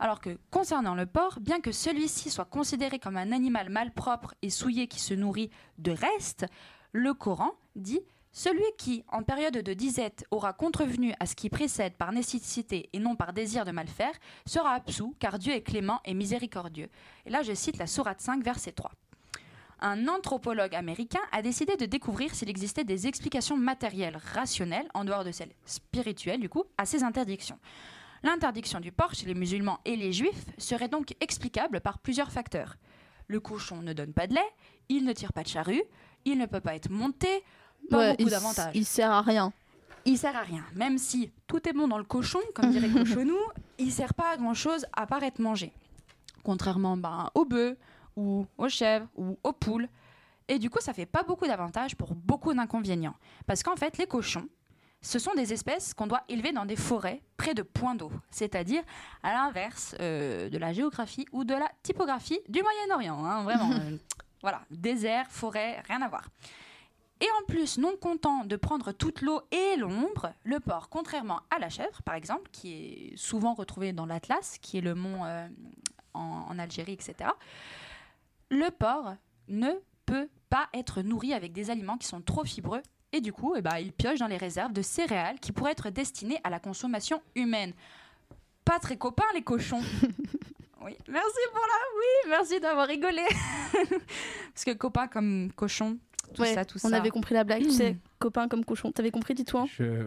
Alors que concernant le porc, bien que celui-ci soit considéré comme un animal malpropre et souillé qui se nourrit de restes, le Coran dit celui qui, en période de disette, aura contrevenu à ce qui précède par nécessité et non par désir de mal faire, sera absous, car Dieu est clément et miséricordieux. Et là, je cite la Sourate 5, verset 3. Un anthropologue américain a décidé de découvrir s'il existait des explications matérielles, rationnelles, en dehors de celles spirituelles, du coup, à ces interdictions. L'interdiction du porc chez les musulmans et les juifs serait donc explicable par plusieurs facteurs. Le cochon ne donne pas de lait, il ne tire pas de charrue, il ne peut pas être monté, pas Ouais, beaucoup il, d'avantages. il sert à rien. Il sert à rien. Même si tout est bon dans le cochon, comme dirait (laughs) Cochonou, il sert pas à grand chose à part être mangé. Contrairement ben, au bœuf, ou aux chèvres, ou aux poules. Et du coup, ça fait pas beaucoup d'avantages pour beaucoup d'inconvénients. Parce qu'en fait, les cochons, ce sont des espèces qu'on doit élever dans des forêts près de points d'eau, c'est-à-dire à, l'inverse euh, de la géographie ou de la typographie du Moyen-Orient. hein, vraiment, euh, (laughs) voilà, désert, forêt, rien à voir. Et en plus, non content de prendre toute l'eau et l'ombre, le porc, contrairement à la chèvre, par exemple, qui est souvent retrouvé dans l'Atlas, qui est le mont euh, en, en Algérie, etc., le porc ne peut pas être nourri avec des aliments qui sont trop fibreux et du coup, eh ben, il pioche dans les réserves de céréales qui pourraient être destinées à la consommation humaine. Pas très copains, les cochons. (laughs) oui, merci pour la... Oui, merci d'avoir rigolé. (laughs) Parce que copains comme cochon, tout Ouais, ça, tout on ça. avait compris la blague, tu sais, (clears throat) copain comme cochon. T'avais compris, dis-toi Je-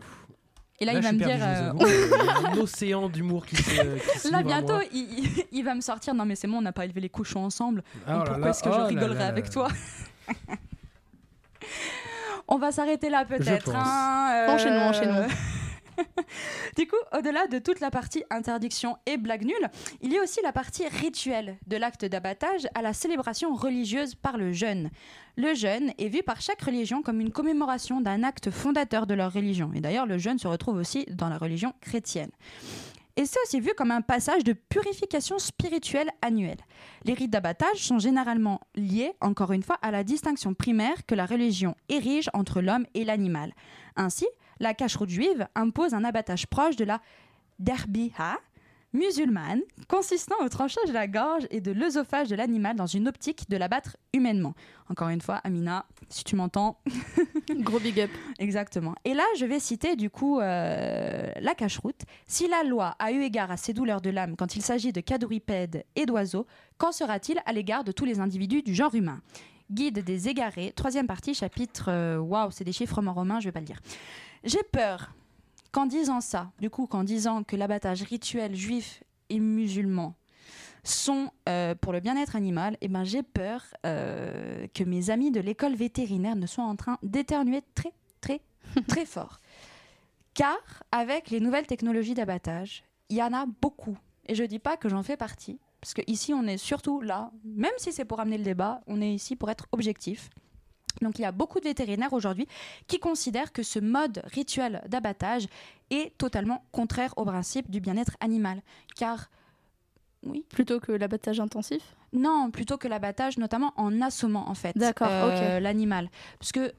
Et là, Là, il va me dire... euh, vous avoue, il y a un océan d'humour qui se, qui Là, bientôt, moi. (laughs) il, va me sortir. Non, mais c'est bon, on n'a pas élevé les cochons ensemble. Oh Donc pourquoi est-ce que oh je là rigolerais avec toi (laughs) On va s'arrêter là peut-être. hein, Enchaînons, enchaînons. (laughs) (laughs) du coup, au-delà de toute la partie interdiction et blague nulle, il y a aussi la partie rituelle de l'acte d'abattage à la célébration religieuse par le jeûne. Le jeûne est vu par chaque religion comme une commémoration d'un acte fondateur de leur religion. Et d'ailleurs, le jeûne se retrouve aussi dans la religion chrétienne. Et c'est aussi vu comme un passage de purification spirituelle annuelle. Les rites d'abattage sont généralement liés, encore une fois, à la distinction primaire que la religion érige entre l'homme et l'animal. Ainsi, la cache-route juive impose un abattage proche de la derbiha musulmane, consistant au tranchage de la gorge et de l'œsophage de l'animal dans une optique de l'abattre humainement. Encore une fois, Amina, si tu m'entends, (laughs) Gros big up. Exactement. Et là, je vais citer du coup euh, la cache-route. Si la loi a eu égard à ces douleurs de l'âme quand il s'agit de quadrupèdes et d'oiseaux, qu'en sera-t-il à l'égard de tous les individus du genre humain? Guide des égarés, troisième partie, chapitre. euh, Waouh, c'est des chiffres en romain, je vais pas le dire. J'ai peur qu'en disant ça, du coup, qu'en disant que l'abattage rituel juif et musulman sont euh, pour le bien-être animal, eh ben, j'ai peur euh, que mes amis de l'école vétérinaire ne soient en train d'éternuer très, très, (laughs) très fort. Car avec les nouvelles technologies d'abattage, il y en a beaucoup. Et je dis pas que j'en fais partie, parce que ici on est surtout là, même si c'est pour amener le débat, on est ici pour être objectif. Donc il y a beaucoup de vétérinaires aujourd'hui qui considèrent que ce mode rituel d'abattage est totalement contraire au principe du bien-être animal. Car oui. Plutôt que l'abattage intensif? Non, plutôt que l'abattage, notamment en assommant en fait D'accord, euh, l'animal. Parce que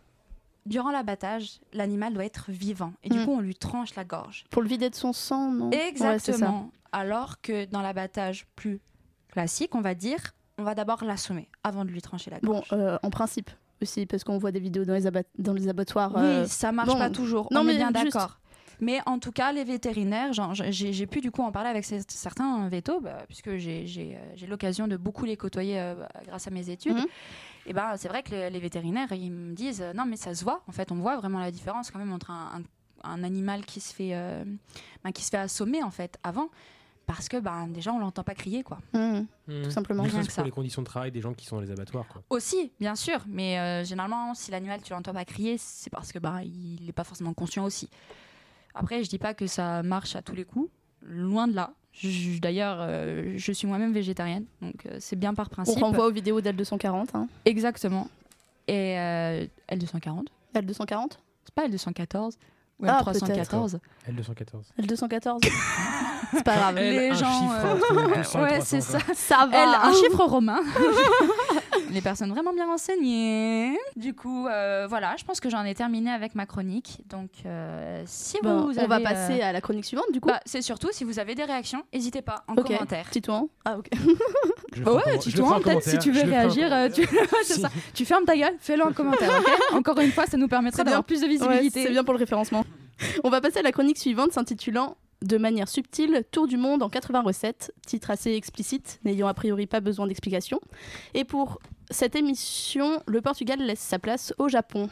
durant l'abattage, l'animal doit être vivant. Et du Mm. coup, on lui tranche la gorge. Pour le vider de son sang, non? Ouais. Exactement. Alors que dans l'abattage plus classique, on va dire, on va d'abord l'assommer avant de lui trancher la gorge. Bon, euh, en principe aussi, parce qu'on voit des vidéos dans les, abat- dans les abattoirs. Oui, euh, ça marche bon. pas toujours. Non, on mais est bien d'accord. Mais en tout cas, les vétérinaires, j'ai pu du coup en parler avec ces- certains vétos, bah, puisque j'ai euh, j'ai l'occasion de beaucoup les côtoyer euh, bah, grâce à mes études. Mhm. Et ben, c'est vrai que les, les vétérinaires, ils me disent, non, mais ça se voit. En fait, on voit vraiment la différence quand même entre un, un- un animal qui se fait, euh, qui se fait assommer en fait avant, parce que ben, déjà on l'entend pas crier quoi. Mhm. Mmh. Tout simplement. Rien que pour les conditions de travail des gens qui sont dans les abattoirs. Quoi. Aussi, bien sûr, mais euh, généralement, si l'animal, tu l'entends pas crier, c'est parce que bah, il n'est pas forcément conscient aussi. Après, je dis pas que ça marche à tous les coups, loin de là. D'ailleurs, euh, je suis moi-même végétarienne, donc euh, c'est bien par On principe. renvoie aux vidéos d'L240. Hein. Exactement. Et euh, L240 L240 C'est pas L214 ou Ah, L314 L214. L214 C'est pas grave. Les un gens, chiffre euh, entre (laughs) 200 et ouais, 300, c'est ça. va. Un chiffre romain. (laughs) Les personnes vraiment bien renseignées. Du coup, euh, voilà, je pense que j'en ai terminé avec ma chronique. Donc, euh, si Bon, vous on va avez, passer euh, à la chronique suivante du coup. bah, c'est surtout si vous avez des réactions, n'hésitez pas en commentaire. Titouan. Ah ok. Bah ouais, en peut-être si tu veux réagir, euh, tu... ça. (laughs) tu fermes ta gueule, fais-le en commentaire, (laughs) Encore une fois, ça nous permettra d'avoir plus de Ouais, visibilité. c'est bien pour le référencement. On va passer à la chronique suivante s'intitulant De manière subtile, Tour du monde en 80 recettes, titre assez explicite, n'ayant a priori pas besoin d'explication. Et pour cette émission, le Portugal laisse sa place au Japon.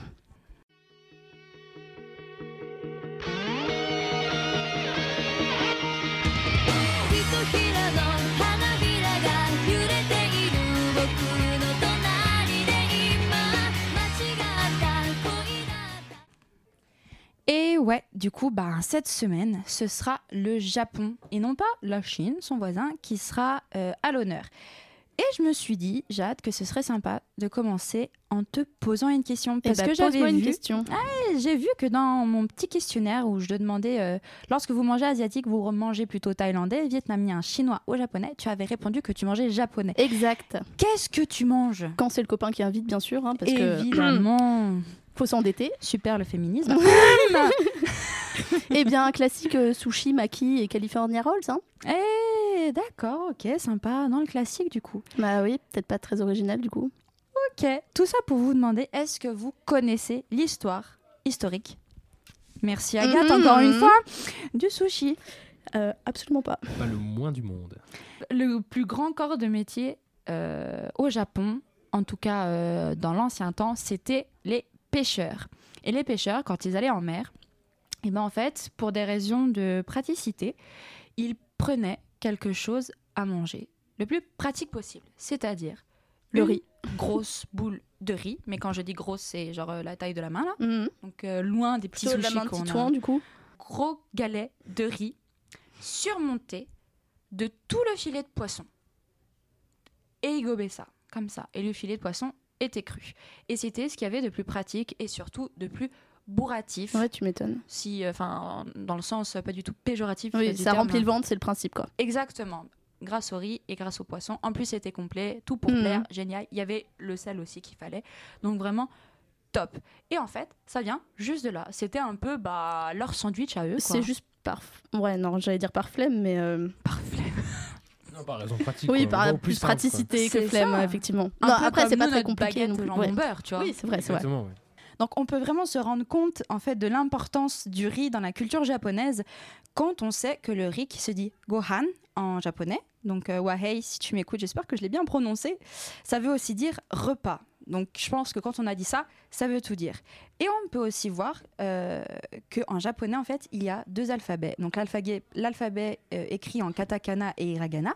Et ouais, du coup, bah, cette semaine, ce sera le Japon et non pas la Chine, son voisin, qui sera euh, à l'honneur. Et je me suis dit, Jade, que ce serait sympa de commencer en te posant une question. Parce bah, que j'avais pose-moi une vu, question. Ah, j'ai vu que dans mon petit questionnaire où je te demandais, euh, lorsque vous mangez asiatique, vous mangez plutôt thaïlandais, vietnamien, chinois ou japonais, tu avais répondu que tu mangeais japonais. Exact. Qu'est-ce que tu manges? Quand c'est le copain qui invite, bien sûr, hein, parce que Évidemment. (clears throat) faut s'endetter. Super le féminisme. (laughs) (laughs) Eh bien, classique euh, sushi, maki et California Rolls. Hein. Eh, d'accord, ok, sympa. Dans le classique, du coup. Bah oui, peut-être pas très original, du coup. Ok, tout ça pour vous demander, est-ce que vous connaissez l'histoire historique? Merci Agathe, Mhm. encore une fois, du sushi. Euh, absolument pas. Pas le moins du monde. Le plus grand corps de métier euh, au Japon, en tout cas euh, dans l'ancien temps, c'était les pêcheurs. Et les pêcheurs, quand ils allaient en mer, et ben en fait, pour des raisons de praticité, ils prenaient quelque chose à manger le plus pratique possible, c'est-à-dire Le riz. grosse boule de riz, mais quand je dis grosse, c'est genre euh, la taille de la main là, Mhm. donc euh, loin des petits Plutôt de la sushis main de qu'on a. Du coup. Gros galet de riz surmonté de tout le filet de poisson. Et ils gobaient ça, comme ça. Et le filet de poisson était cru. Et c'était ce qu'il y avait de plus pratique et surtout de plus bourratif. Ouais, tu m'étonnes. Si, enfin, dans le sens euh, pas du tout péjoratif. Oui, ça terme. remplit le ventre, c'est le principe, quoi. Exactement. Grâce au riz et grâce au poisson. En plus, c'était complet, tout pour Mhm. plaire, génial. Il y avait le sel aussi qu'il fallait. Donc vraiment top. Et en fait, ça vient juste de là. C'était un peu bah, leur sandwich à eux. C'est juste par... Ouais, non, j'allais dire par flemme, mais... euh, (laughs) Non, par raison pratique. Oui, par plus, simple, quoi. praticité que C'est flemme, ça. effectivement. Un non, peu après, c'est pas très compliqué non plus. Ouais. beurre, tu vois. Oui, c'est vrai, c'est vrai. Ouais. Donc on peut vraiment se rendre compte en fait de l'importance du riz dans la culture japonaise quand on sait que le riz qui se dit gohan en japonais, donc euh, wahei si tu m'écoutes, j'espère que je l'ai bien prononcé, ça veut aussi dire repas. Donc je pense que quand on a dit ça, ça veut tout dire. Et on peut aussi voir euh, qu'en japonais en fait il y a deux alphabets. Donc l'alphabet, euh, écrit en katakana et hiragana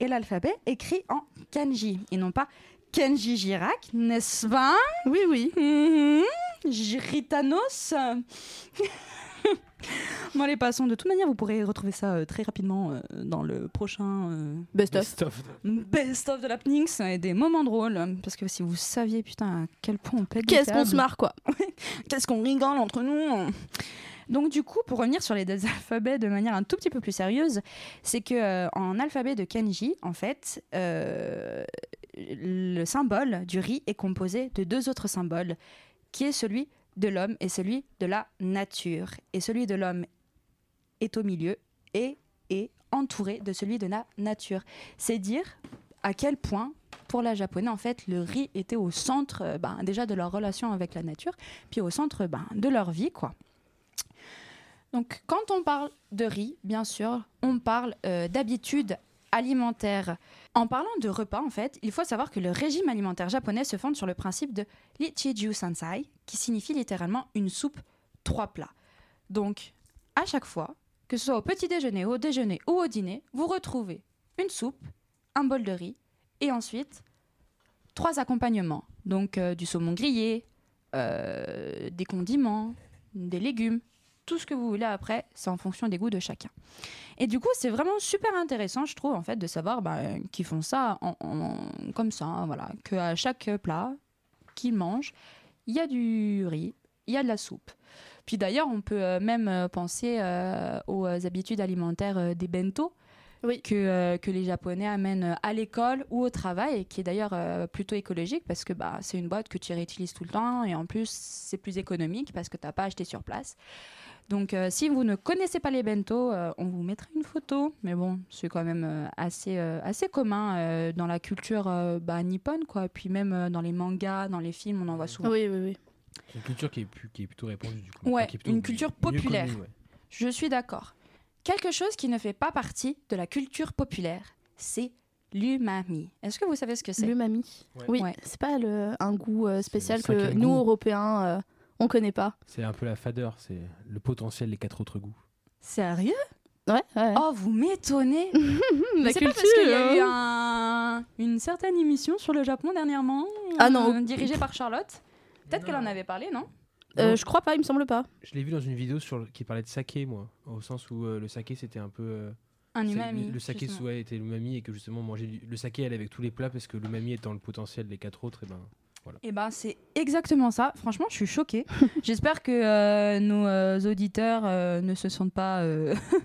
et l'alphabet écrit en kanji et non pas Kenji Girac, n'est-ce pas? Oui, oui. Giritanos. (laughs) (laughs) bon, allez, passons. De toute manière, vous pourrez retrouver ça euh, très rapidement euh, dans le prochain euh, Best of. Best of. Best of de la Pnix et des moments drôles. Parce que si vous saviez, putain, à quel point on pète des Qu'est-ce qu'on se marre, quoi. (laughs) Qu'est-ce qu'on rigole entre nous donc du coup, pour revenir sur les deux (laughs) alphabets de manière un tout petit peu plus sérieuse, c'est que euh, en alphabet de kanji, en fait, euh, le symbole du riz est composé de deux autres symboles, qui est celui de l'homme et celui de la nature. Et celui de l'homme est au milieu et est entouré de celui de la nature. C'est dire à quel point pour la japonais, en fait, le riz était au centre euh, ben, déjà de leur relation avec la nature, puis au centre ben, de leur vie, quoi. Donc, quand on parle de riz, bien sûr, on parle euh, d'habitudes alimentaires. En parlant de repas, en fait, il faut savoir que le régime alimentaire japonais se fonde sur le principe de l'ichiju sansai, qui signifie littéralement une soupe, trois plats. Donc, à chaque fois, que ce soit au petit déjeuner, au déjeuner ou au dîner, vous retrouvez une soupe, un bol de riz et ensuite trois accompagnements. Donc euh, du saumon grillé, euh, des condiments, des légumes, tout ce que vous voulez après, c'est en fonction des goûts de chacun. Et du coup, c'est vraiment super intéressant, je trouve, en fait, de savoir bah, qu'ils font ça en- en- comme ça, hein, voilà, qu'à chaque plat qu'ils mangent, il y a du riz, il y a de la soupe. Puis d'ailleurs, on peut euh, même euh, penser euh, aux habitudes alimentaires des bento que, euh, que les Japonais amènent à l'école ou au travail, et qui est d'ailleurs euh, plutôt écologique parce que bah, c'est une boîte que tu réutilises tout le temps et en plus c'est plus économique parce que tu n'as pas acheté sur place. Donc euh, si vous ne connaissez pas les bento, euh, on vous mettra une photo, mais bon, c'est quand même euh, assez, euh, assez commun euh, dans la culture euh, bah, nippone, quoi. Puis même euh, dans les mangas, dans les films, on en voit souvent. Oui, oui, oui. C'est une culture qui est, plus- qui est plutôt répandue du coup. Ouais, Enfin, une culture populaire. connue, ouais. Je suis d'accord. Quelque chose qui ne fait pas partie de la culture populaire, c'est l'umami. Est-ce que vous savez ce que c'est? L'umami. Oui, Ouais. c'est pas le, un goût euh, spécial le que nous, goût. Européens, euh, on connaît pas. C'est un peu la fadeur, c'est le potentiel des quatre autres goûts. Sérieux? Ouais, ouais. Oh, vous m'étonnez (laughs) c'est pas parce qu'il y a eu un- une certaine émission sur le Japon dernièrement, Ah non. euh, dirigée par Charlotte. Peut-être qu'elle en avait parlé, non? Euh, je crois pas, il me semble pas. Je l'ai vu dans une vidéo sur le- qui parlait de saké, moi, au sens où euh, le saké c'était un peu euh, Un umami. Le saké justement. souhait était l'umami et que justement manger du- le saké elle avec tous les plats parce que l'umami étant le potentiel des quatre autres, et ben voilà. Eh ben, c'est exactement ça. Franchement, je suis choquée. (laughs) J'espère que euh, nos euh, auditeurs euh, ne se sentent pas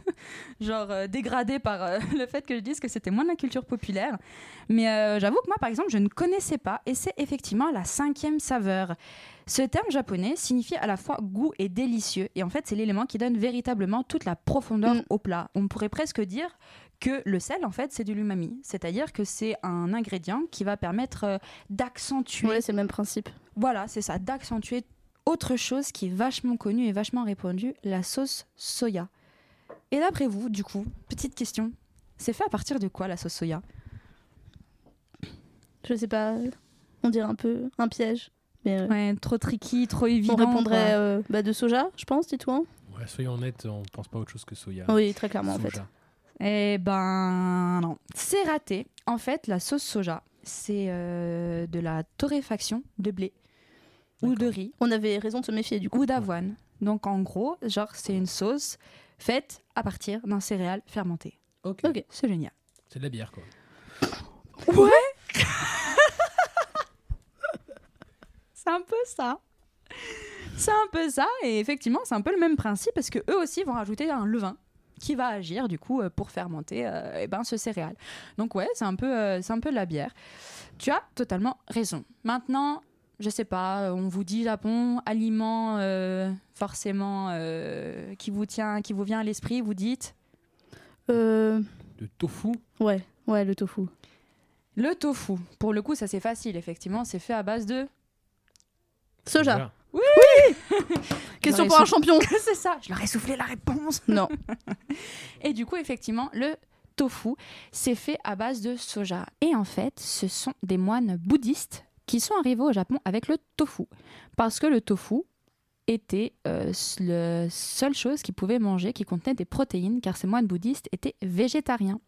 (laughs) genre dégradés par (laughs) le fait que je dise que c'était moins de la culture populaire. Mais j'avoue que moi, par exemple, je ne connaissais pas et c'est effectivement la cinquième saveur. Ce terme japonais signifie à la fois goût et délicieux. Et en fait, c'est l'élément qui donne véritablement toute la profondeur Mm. au plat. On pourrait presque dire que le sel, en fait, c'est de l'umami. C'est-à-dire que c'est un ingrédient qui va permettre euh, d'accentuer Ouais, c'est le même principe. voilà, c'est ça, d'accentuer autre chose qui est vachement connue et vachement répandue, la sauce soya. Et d'après vous, du coup, petite question, c'est fait à partir de quoi la sauce soya? Je sais pas, on dirait un peu un piège. Mais euh, Ouais, trop tricky, trop on évident. répondrait quoi. euh, bah, de soja, je pense, dis-toi. Ouais, soyons honnêtes, on pense pas à autre chose que soya. Oui, très clairement en fait. Eh ben non, c'est raté. En fait, la sauce soja, c'est euh, de la torréfaction de blé ou de riz On avait raison de se méfier du coup. ou d'avoine. Donc en gros, genre c'est une sauce faite à partir d'un céréal fermenté. Ok. Ok. C'est génial. C'est de la bière quoi. Ouais. (laughs) c'est un peu ça. C'est un peu ça et effectivement c'est un peu le même principe parce que eux aussi vont rajouter un levain qui va agir du coup euh, pour fermenter euh, eh ben, ce céréal. Donc ouais c'est un peu euh, c'est un peu de la bière. Tu as totalement raison. Maintenant je sais pas, on vous dit Japon, aliment euh, forcément euh, qui vous tient, qui vous vient à l'esprit, vous dites Euh, De tofu? Ouais, ouais, le tofu. le tofu. Pour le coup ça c'est facile effectivement, c'est fait à base de Soja. (laughs) Question pour un champion. (laughs) C'est ça, je leur ai soufflé la réponse. Non. (laughs) Et du coup, effectivement, le tofu, c'est fait à base de soja. Et en fait, ce sont des moines bouddhistes qui sont arrivés au Japon avec le tofu. Parce que le tofu était euh, la seule chose qu'ils pouvaient manger qui contenait des protéines, car ces moines bouddhistes étaient végétariens.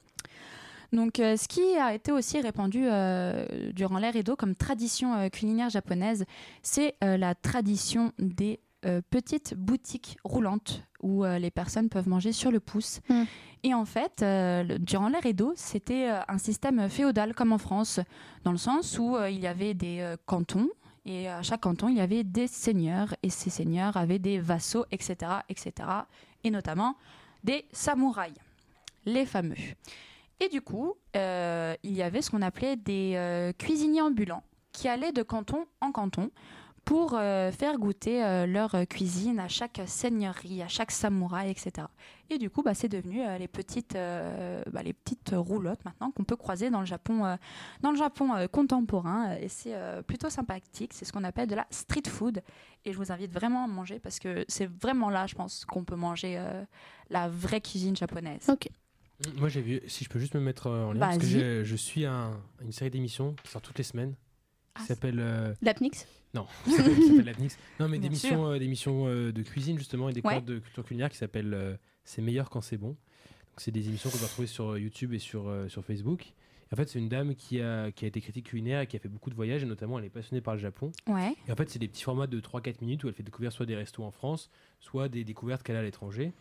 Donc, euh, ce qui a été aussi répandu euh, durant l'ère Edo comme tradition euh, culinaire japonaise, c'est la tradition des petites boutiques roulantes où les personnes peuvent manger sur le pouce. Mm. Et en fait, le- durant l'ère Edo, c'était un système féodal comme en France, dans le sens où il y avait des cantons. Et à chaque canton, il y avait des seigneurs, et ces seigneurs avaient des vassaux, etc., etc., et notamment des samouraïs, les fameux. Et du coup, euh, il y avait ce qu'on appelait des euh, cuisiniers ambulants qui allaient de canton en canton pour euh, faire goûter leur cuisine à chaque seigneurie, à chaque samouraï, etc. Et du coup, bah, c'est devenu les, petites, bah, roulottes maintenant qu'on peut croiser dans le Japon, dans le Japon contemporain. Et c'est plutôt sympathique. C'est ce qu'on appelle de la street food. Et je vous invite vraiment à manger parce que c'est vraiment là, je pense, qu'on peut manger la vraie cuisine japonaise. Ok. Moi j'ai vu, si je peux juste me mettre euh, en lien, parce que je suis un- une série d'émissions qui sort toutes les semaines, qui Ah, s'appelle... euh, L'apnix Non, (laughs) qui s'appelle Lapnix. Non, mais Bien d'émissions euh, euh, de cuisine justement et des Ouais. cours de culture culinaire qui s'appellent C'est meilleur quand c'est bon. Donc, C'est des émissions qu'on peut retrouver sur YouTube et sur, sur Facebook. En fait, c'est une dame qui a, qui a été critique culinaire et qui a fait beaucoup de voyages, et notamment elle est passionnée par le Japon. Ouais. Et en fait, c'est des petits formats de 3-4 minutes où elle fait découvrir soit des restos en France, soit des découvertes qu'elle a à l'étranger.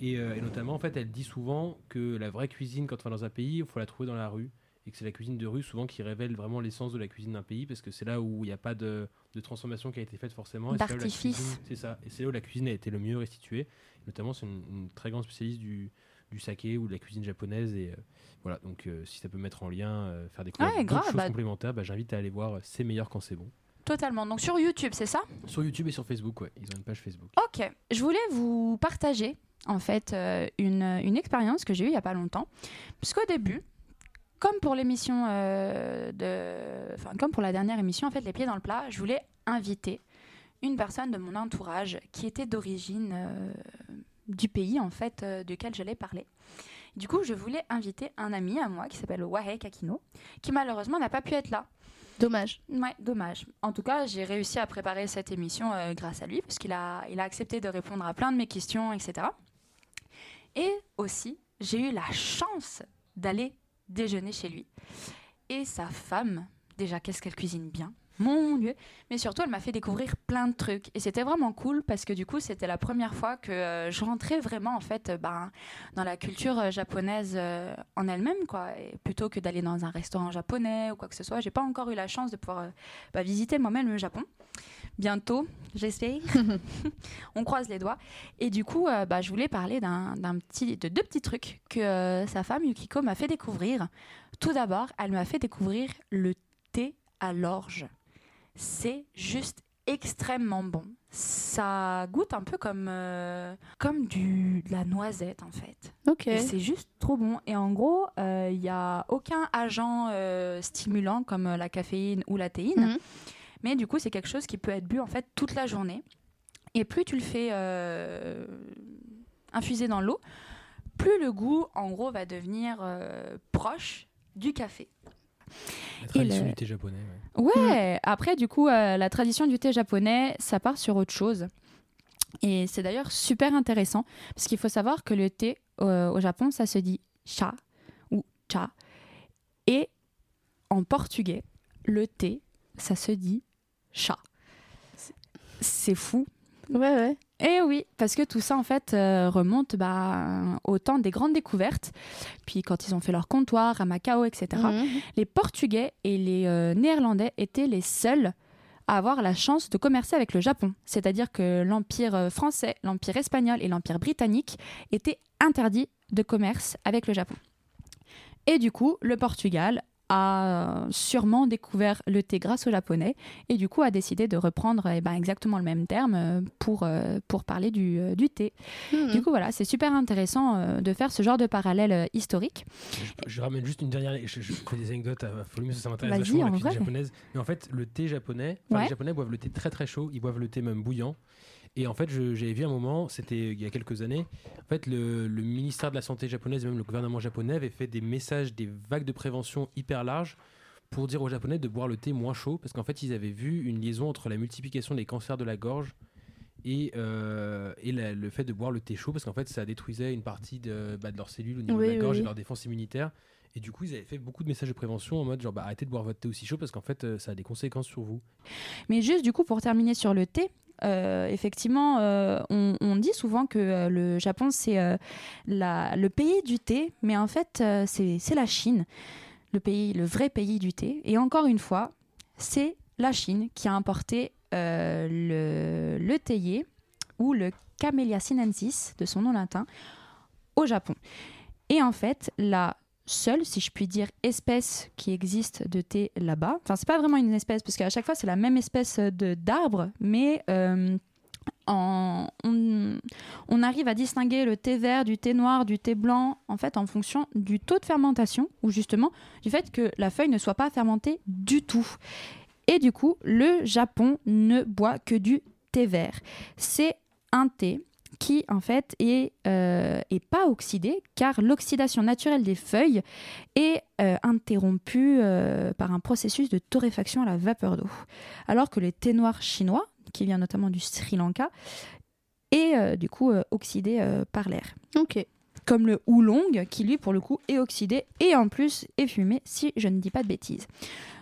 Et, euh, et notamment, en fait, elle dit souvent que la vraie cuisine, quand on va dans un pays, il faut la trouver dans la rue. Et que c'est la cuisine de rue, souvent, qui révèle vraiment l'essence de la cuisine d'un pays, parce que c'est là où il n'y a pas de, de transformation qui a été faite forcément. c'est là où la D'artifice. cuisine- C'est ça. Et c'est là où la cuisine a été le mieux restituée. Notamment, c'est une, une très grande spécialiste du, du saké ou de la cuisine japonaise. Et euh, voilà, donc euh, si ça peut mettre en lien, faire découvrir Ouais, d'autres grave, choses bah- complémentaires, bah, j'invite à aller voir C'est meilleur quand c'est bon. Totalement. Donc sur YouTube, c'est ça Sur YouTube et sur Facebook, ouais. Ils ont une page Facebook. Ok, je voulais vous partager en fait euh, une, une expérience que j'ai eue il y a pas longtemps. Puisqu'au début, comme pour l'émission euh, de. Enfin, comme pour la dernière émission, en fait, Les Pieds dans le Plat, je voulais inviter une personne de mon entourage qui était d'origine euh, du pays en fait duquel j'allais parler. Du coup, je voulais inviter un ami à moi qui s'appelle Wahei Kakino, qui malheureusement n'a pas pu être là. Dommage. Ouais, dommage. En tout cas, j'ai réussi à préparer cette émission euh, grâce à lui, parce qu'il a, il a accepté de répondre à plein de mes questions, etc. Et aussi, j'ai eu la chance d'aller déjeuner chez lui. Et sa femme, déjà, qu'est-ce qu'elle cuisine bien mon Dieu. Mais surtout, elle m'a fait découvrir plein de trucs. Et c'était vraiment cool parce que du coup, c'était la première fois que euh, je rentrais vraiment en fait euh, ben, dans la culture euh, japonaise en elle-même. quoi. Et plutôt que d'aller dans un restaurant japonais ou quoi que ce soit, j'ai pas encore eu la chance de pouvoir bah, visiter moi-même le Japon. Bientôt, j'essaye. (laughs) On croise les doigts. Et du coup, bah, je voulais parler d'un d'un petit, de deux petits trucs que sa femme Yukiko m'a fait découvrir. Tout d'abord, elle m'a fait découvrir le thé à l'orge. C'est juste extrêmement bon. Ça goûte un peu comme, euh, comme du, de la noisette en fait. Ok. C'est juste trop bon. Et en gros, il n'y a aucun agent euh, stimulant comme euh, la caféine ou la théine. Mhm. Mais du coup, c'est quelque chose qui peut être bu en fait toute la journée. Et plus tu le fais euh, infuser dans l'eau, plus le goût, en gros, va devenir euh, proche du café. La tradition le- du thé japonais. ouais. Ouais, après, du coup, euh, la tradition du thé japonais, ça part sur autre chose. Et c'est d'ailleurs super intéressant, parce qu'il faut savoir que le thé euh, au Japon, ça se dit cha ou cha. Et en portugais, le thé, ça se dit chat. C'est fou. Ouais, ouais. Et oui, parce que tout ça, en fait, euh, remonte bah, au temps des grandes découvertes. Puis quand ils ont fait leur comptoir à Macao, etc., Mhm. les Portugais et les euh, Néerlandais étaient les seuls à avoir la chance de commercer avec le Japon. C'est-à-dire que l'Empire euh, français, l'Empire espagnol et l'Empire britannique étaient interdits de commerce avec le Japon. Et du coup, le Portugal a sûrement découvert le thé grâce aux Japonais et du coup a décidé de reprendre eh ben, exactement le même terme euh, pour, euh, pour parler du, euh, du thé. Mhm. Du coup, voilà, c'est super intéressant euh, de faire ce genre de parallèle euh, historique. Je, je ramène juste une dernière. Je, je fais des anecdotes à mais ça, ça m'intéresse vachement la en cuisine vrai. japonaise. Mais en fait, le thé japonais, Ouais. les Japonais boivent le thé très très chaud, ils boivent le thé même bouillant. Et en fait, j'avais vu un moment, c'était il y a quelques années, en fait, le, le ministère de la Santé japonaise, et même le gouvernement japonais, avait fait des messages, des vagues de prévention hyper larges pour dire aux Japonais de boire le thé moins chaud, parce qu'en fait, ils avaient vu une liaison entre la multiplication des cancers de la gorge et, euh, et la- le fait de boire le thé chaud, parce qu'en fait, ça détruisait une partie de, bah, de leurs cellules au niveau Oui, de la oui, gorge et de leur défense immunitaire. Et du coup, ils avaient fait beaucoup de messages de prévention en mode genre bah, arrêtez de boire votre thé aussi chaud parce qu'en fait, euh, ça a des conséquences sur vous. Mais juste du coup, pour terminer sur le thé, euh, effectivement, euh, on, dit souvent que euh, le Japon, c'est le pays du thé, mais en fait, c'est la Chine, le, pays, le vrai pays du thé. Et encore une fois, c'est la Chine qui a importé le, le théier, ou le Camellia sinensis, de son nom latin, au Japon. Et en fait, la seule, si je puis dire, espèce qui existe de thé là-bas. Enfin, c'est pas vraiment une espèce, parce qu'à chaque fois, c'est la même espèce de d'arbre, mais euh, on arrive à distinguer le thé vert du thé noir, du thé blanc, en fait, en fonction du taux de fermentation, ou justement du fait que la feuille ne soit pas fermentée du tout. Et du coup, le Japon ne boit que du thé vert. C'est un thé qui en fait est, euh, est pas oxydé car l'oxydation naturelle des feuilles est euh, interrompue euh, par un processus de torréfaction à la vapeur d'eau. Alors que le thé noir chinois, qui vient notamment du Sri Lanka, est du coup oxydé par l'air. Ok. Comme le oolong, qui lui pour le coup est oxydé et en plus est fumé, si je ne dis pas de bêtises.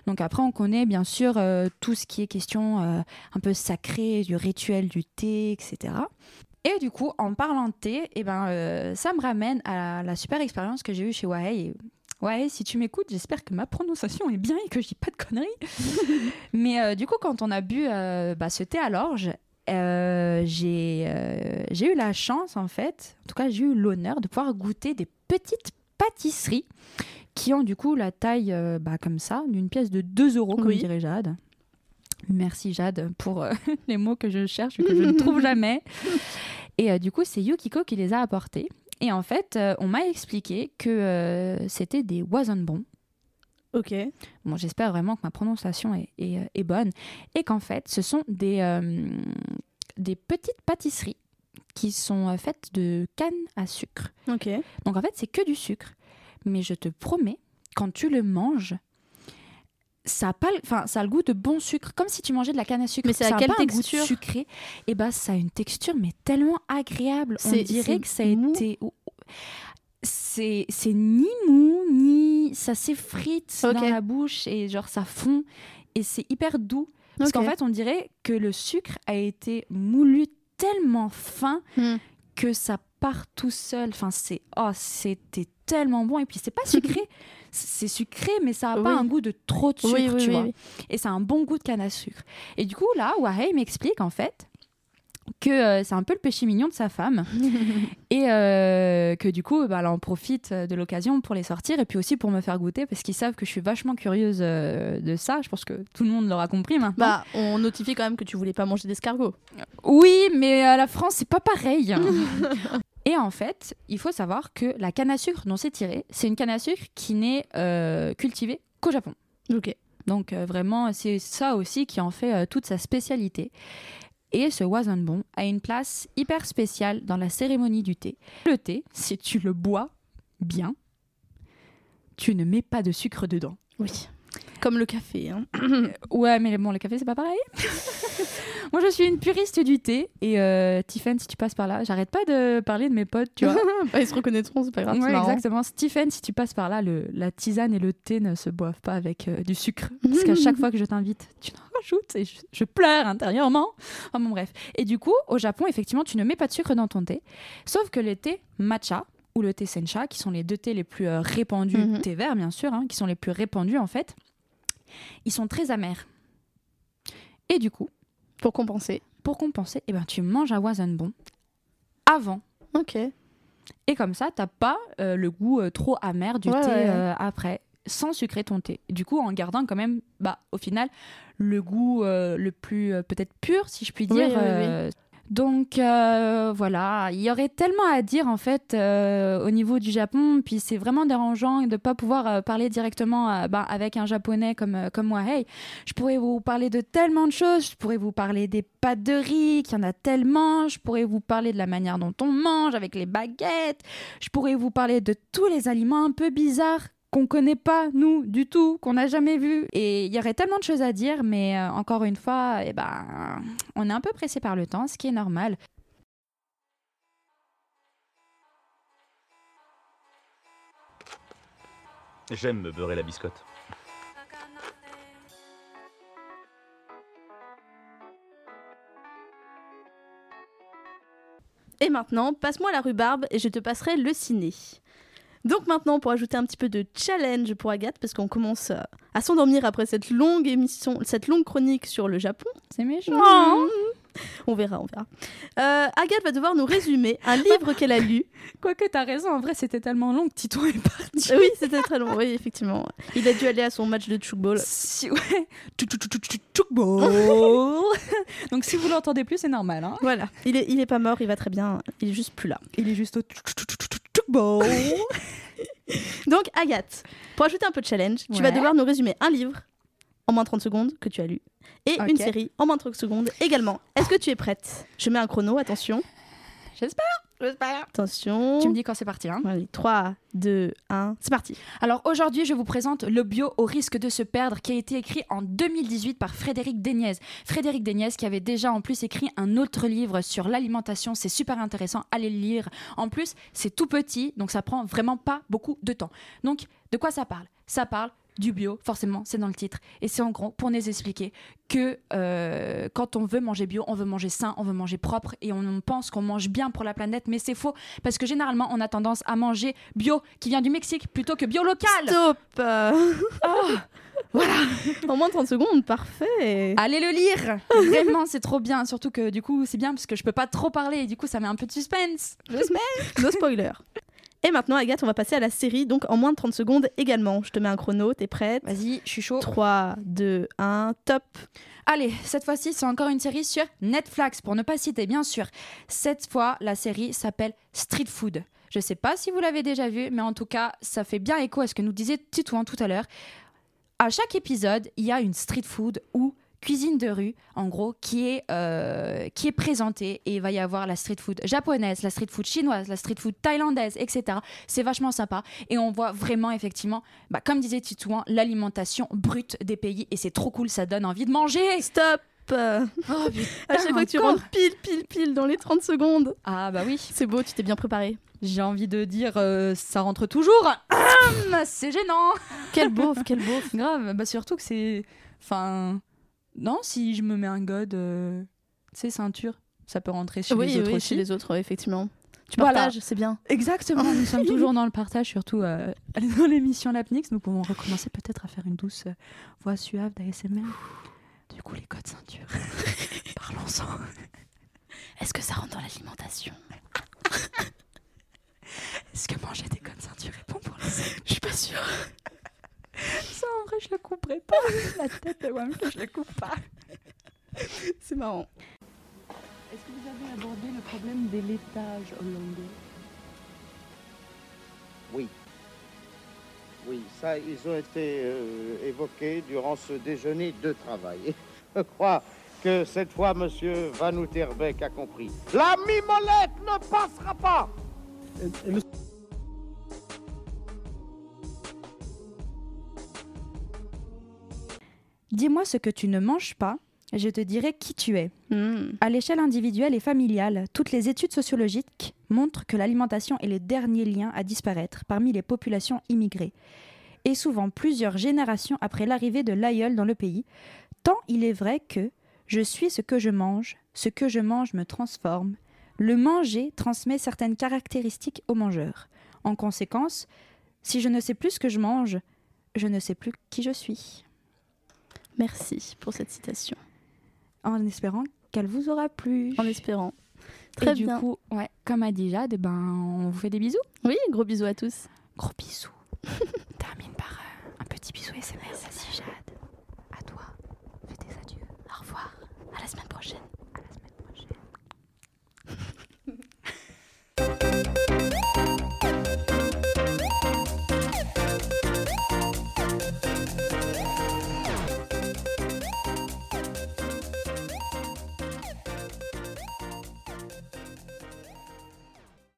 Donc après, on connaît bien sûr euh, tout ce qui est question euh, un peu sacré du rituel du thé, etc. Et du coup, en parlant de thé, eh ben, euh, ça me ramène à la, super expérience que j'ai eue chez Wahei. Et Ouais, si tu m'écoutes, j'espère que ma prononciation est bien et que je dis pas de conneries. (laughs) Mais euh, du coup, quand on a bu euh, bah, ce thé à l'orge, j'ai j'ai eu la chance, en fait, en tout cas, j'ai eu l'honneur de pouvoir goûter des petites pâtisseries qui ont du coup la taille bah, comme ça, d'une pièce de 2 euros, comme Oui. dirait Jade. Merci Jade pour (laughs) les mots que je cherche et que je ne (laughs) trouve jamais. Et euh, du coup, c'est Yukiko qui les a apportés. Et en fait, euh, on m'a expliqué que euh, c'était des wasonbons. Ok. Bon, j'espère vraiment que ma prononciation est, est, est bonne. Et qu'en fait, ce sont des, euh, des petites pâtisseries qui sont faites de canne à sucre. Ok. Donc en fait, c'est que du sucre. Mais je te promets, quand tu le manges, ça a, pas, le- enfin, ça a le goût de bon sucre, comme si tu mangeais de la canne à sucre. Mais c'est à quelle pas un goût texture sucré. Et ben, ça a une texture mais tellement agréable. On dirait que ça a mou été. C'est c'est ni mou, ni. Ça s'effrite Ok. dans la bouche et genre ça fond. et c'est hyper doux. Parce qu'en fait, on dirait que le sucre a été moulu tellement fin Hmm. que ça part tout seul. Enfin, c'est oh, c'était tellement bon. Et puis, c'est pas sucré. (laughs) c'est sucré, mais ça a pas un goût de trop de sucre, Oui, oui, tu vois. Et c'est un bon goût de canne à sucre. Et du coup, là, Wahei m'explique en fait que euh, c'est un peu le péché mignon de sa femme (laughs) et euh, que du coup, bah, elle en profite euh, de l'occasion pour les sortir et puis aussi pour me faire goûter parce qu'ils savent que je suis vachement curieuse euh, de ça. Je pense que tout le monde l'aura compris maintenant. Bah, on notifie quand même que tu voulais pas manger d'escargot. Oui, mais à la France, c'est pas pareil. (laughs) Et en fait, il faut savoir que la canne à sucre dont c'est tiré, c'est une canne à sucre qui n'est euh, cultivée qu'au Japon. Ok. Donc euh, vraiment, c'est ça aussi qui en fait euh, toute sa spécialité. Et ce wasanbon a une place hyper spéciale dans la cérémonie du thé. Le thé, si tu le bois bien, tu ne mets pas de sucre dedans. Oui. Comme le café. Hein. (coughs) Ouais, mais bon, le café, c'est pas pareil. (laughs) Moi, je suis une puriste du thé. Et euh, Tiffen, si tu passes par là, j'arrête pas de parler de mes potes, tu vois. (laughs) Bah, ils se reconnaîtront, c'est pas grave. Ouais, exactement. Stephen, si tu passes par là, le, la tisane et le thé ne se boivent pas avec euh, du sucre. (laughs) Parce qu'à chaque fois que je t'invite, tu en rajoutes et je, je pleure intérieurement. Enfin bon, bref. Et du coup, au Japon, effectivement, tu ne mets pas de sucre dans ton thé. Sauf que le thé matcha ou le thé sencha, qui sont les deux thés les plus euh, répandus, Mhm. thé vert bien sûr, hein, qui sont les plus répandus en fait, ils sont très amers. Et du coup, Pour compenser. pour compenser, eh ben, tu manges un wasanbon avant Ok. et comme ça, t'as pas euh, le goût euh, trop amer du Ouais, thé ouais. euh, après, sans sucrer ton thé. Du coup, en gardant quand même, bah, au final, le goût le plus peut-être pur, si je puis dire. oui, oui. Donc euh, voilà, il y aurait tellement à dire en fait euh, au niveau du Japon, puis c'est vraiment dérangeant de ne pas pouvoir euh, parler directement bah, avec un japonais comme, comme moi. Hey, je pourrais vous parler de tellement de choses, je pourrais vous parler des pâtes de riz, qu'il y en a tellement, je pourrais vous parler de la manière dont on mange avec les baguettes, je pourrais vous parler de tous les aliments un peu bizarres qu'on connaît pas nous du tout, qu'on n'a jamais vu. Et il y aurait tellement de choses à dire, mais euh, encore une fois, eh ben, on est un peu pressé par le temps, ce qui est normal. J'aime me beurrer la biscotte. Et maintenant, passe-moi la rhubarbe et je te passerai le ciné. Donc maintenant, pour ajouter un petit peu de challenge pour Agathe, parce qu'on commence euh, à s'endormir après cette longue émission, cette longue chronique sur le Japon. C'est méchant. Mmh. On verra, on verra. Euh, Agathe va devoir nous résumer un (laughs) livre qu'elle a lu. Quoique t'as raison, en vrai c'était tellement long que Tito est parti. Oui, c'était très long, oui, effectivement. Il a dû aller à son match de tchoukball. Si, ouais. Tchoukball. Donc si vous l'entendez plus, c'est normal. Hein. Voilà, il est, il est pas mort, il va très bien, il est juste plus là. Il est juste au (laughs) Donc Agathe, pour ajouter un peu de challenge, tu Ouais. vas devoir nous résumer un livre en moins de 30 secondes que tu as lu et une série en moins de 30 secondes également. Est-ce que tu es prête? Je mets un chrono, attention. Attention. Tu me dis quand c'est parti. Hein. Allez, 3, 2, 1, c'est parti. Alors aujourd'hui, je vous présente Le bio au risque de se perdre qui a été écrit en 2018 par Frédéric Deniez. Frédéric Deniez qui avait déjà en plus écrit un autre livre sur l'alimentation, c'est super intéressant, allez le lire. En plus, c'est tout petit, donc ça prend vraiment pas beaucoup de temps. Donc, de quoi ça parle? Ça parle du bio, forcément, c'est dans le titre. Et c'est en gros pour nous expliquer que euh, quand on veut manger bio, on veut manger sain, on veut manger propre et on pense qu'on mange bien pour la planète, mais c'est faux parce que généralement on a tendance à manger bio qui vient du Mexique plutôt que bio local. Stop euh. (laughs) Voilà. En moins de 30 secondes, parfait. Allez le lire Vraiment, c'est trop bien. Surtout que du coup, c'est bien parce que je peux pas trop parler et du coup, ça met un peu de suspense. (laughs) No spoiler. Et maintenant, Agathe, on va passer à la série, donc en moins de 30 secondes également. Je te mets un chrono, t'es prête? Vas-y, je suis chaud. 3, 2, 1, top. Allez, cette fois-ci, c'est encore une série sur Netflix, pour ne pas citer, bien sûr. Cette fois, la série s'appelle Street Food. Je sais pas si vous l'avez déjà vu, mais en tout cas, ça fait bien écho à ce que nous disait Titouan tout à l'heure. À chaque épisode, il y a une street food ou cuisine de rue, en gros, qui est, euh, qui est présentée. Et il va y avoir la street food japonaise, la street food chinoise, la street food thaïlandaise, etc. C'est vachement sympa. Et on voit vraiment, effectivement, bah, comme disait Titouan, l'alimentation brute des pays. Et c'est trop cool, ça donne envie de manger. Stop euh, Oh, (laughs) À chaque fois que tu rentres pile, pile, pile dans les 30 secondes. Ah bah oui, C'est beau, tu t'es bien préparé. j'ai envie de dire euh, ça rentre toujours. Hum, c'est gênant. Quel beauf, quel beauf. (laughs) Grave, bah surtout que c'est Enfin, non, si je me mets un god, euh, tu sais, ceinture, ça peut rentrer chez oui, les autres oui, aussi. chez les autres, effectivement. Tu Voilà. partages, c'est bien. Exactement, nous sommes (laughs) toujours dans le partage, surtout euh, dans l'émission Lapnix. Nous pouvons recommencer peut-être à faire une douce euh, voix suave d'ASMR. Du coup, les codes ceinture. (laughs) Parlons-en. Est-ce que ça rentre dans l'alimentation? Est-ce que manger des codes ceinture est bon pour la santé Je suis pas sûre. Ça, en vrai, je le couperai pas. (laughs) La tête de je le coupe pas. (laughs) C'est marrant. Est-ce que vous avez abordé le problème des laitages hollandais? Oui. Oui, ça, ils ont été euh, évoqués durant ce déjeuner de travail. (laughs) Je crois que cette fois, monsieur Van Outerbeek a compris. La mimolette ne passera pas Dis-moi ce que tu ne manges pas, je te dirai qui tu es. Hmm. À l'échelle individuelle et familiale, toutes les études sociologiques montrent que l'alimentation est le dernier lien à disparaître parmi les populations immigrées, et souvent plusieurs générations après l'arrivée de l'aïeul dans le pays, tant il est vrai que je suis ce que je mange, ce que je mange me transforme, le manger transmet certaines caractéristiques au mangeur. En conséquence, si je ne sais plus ce que je mange, je ne sais plus qui je suis. Merci pour cette citation. En espérant qu'elle vous aura plu. En espérant. Très Et bien. Du coup, ouais, comme a dit Jade, ben, on vous fait des bisous. Oui, gros bisous à tous. Gros bisous. (laughs) Termine par euh, un petit bisou SMS. Merci Jade. À toi. Fais tes adieux. Au revoir. À la semaine prochaine.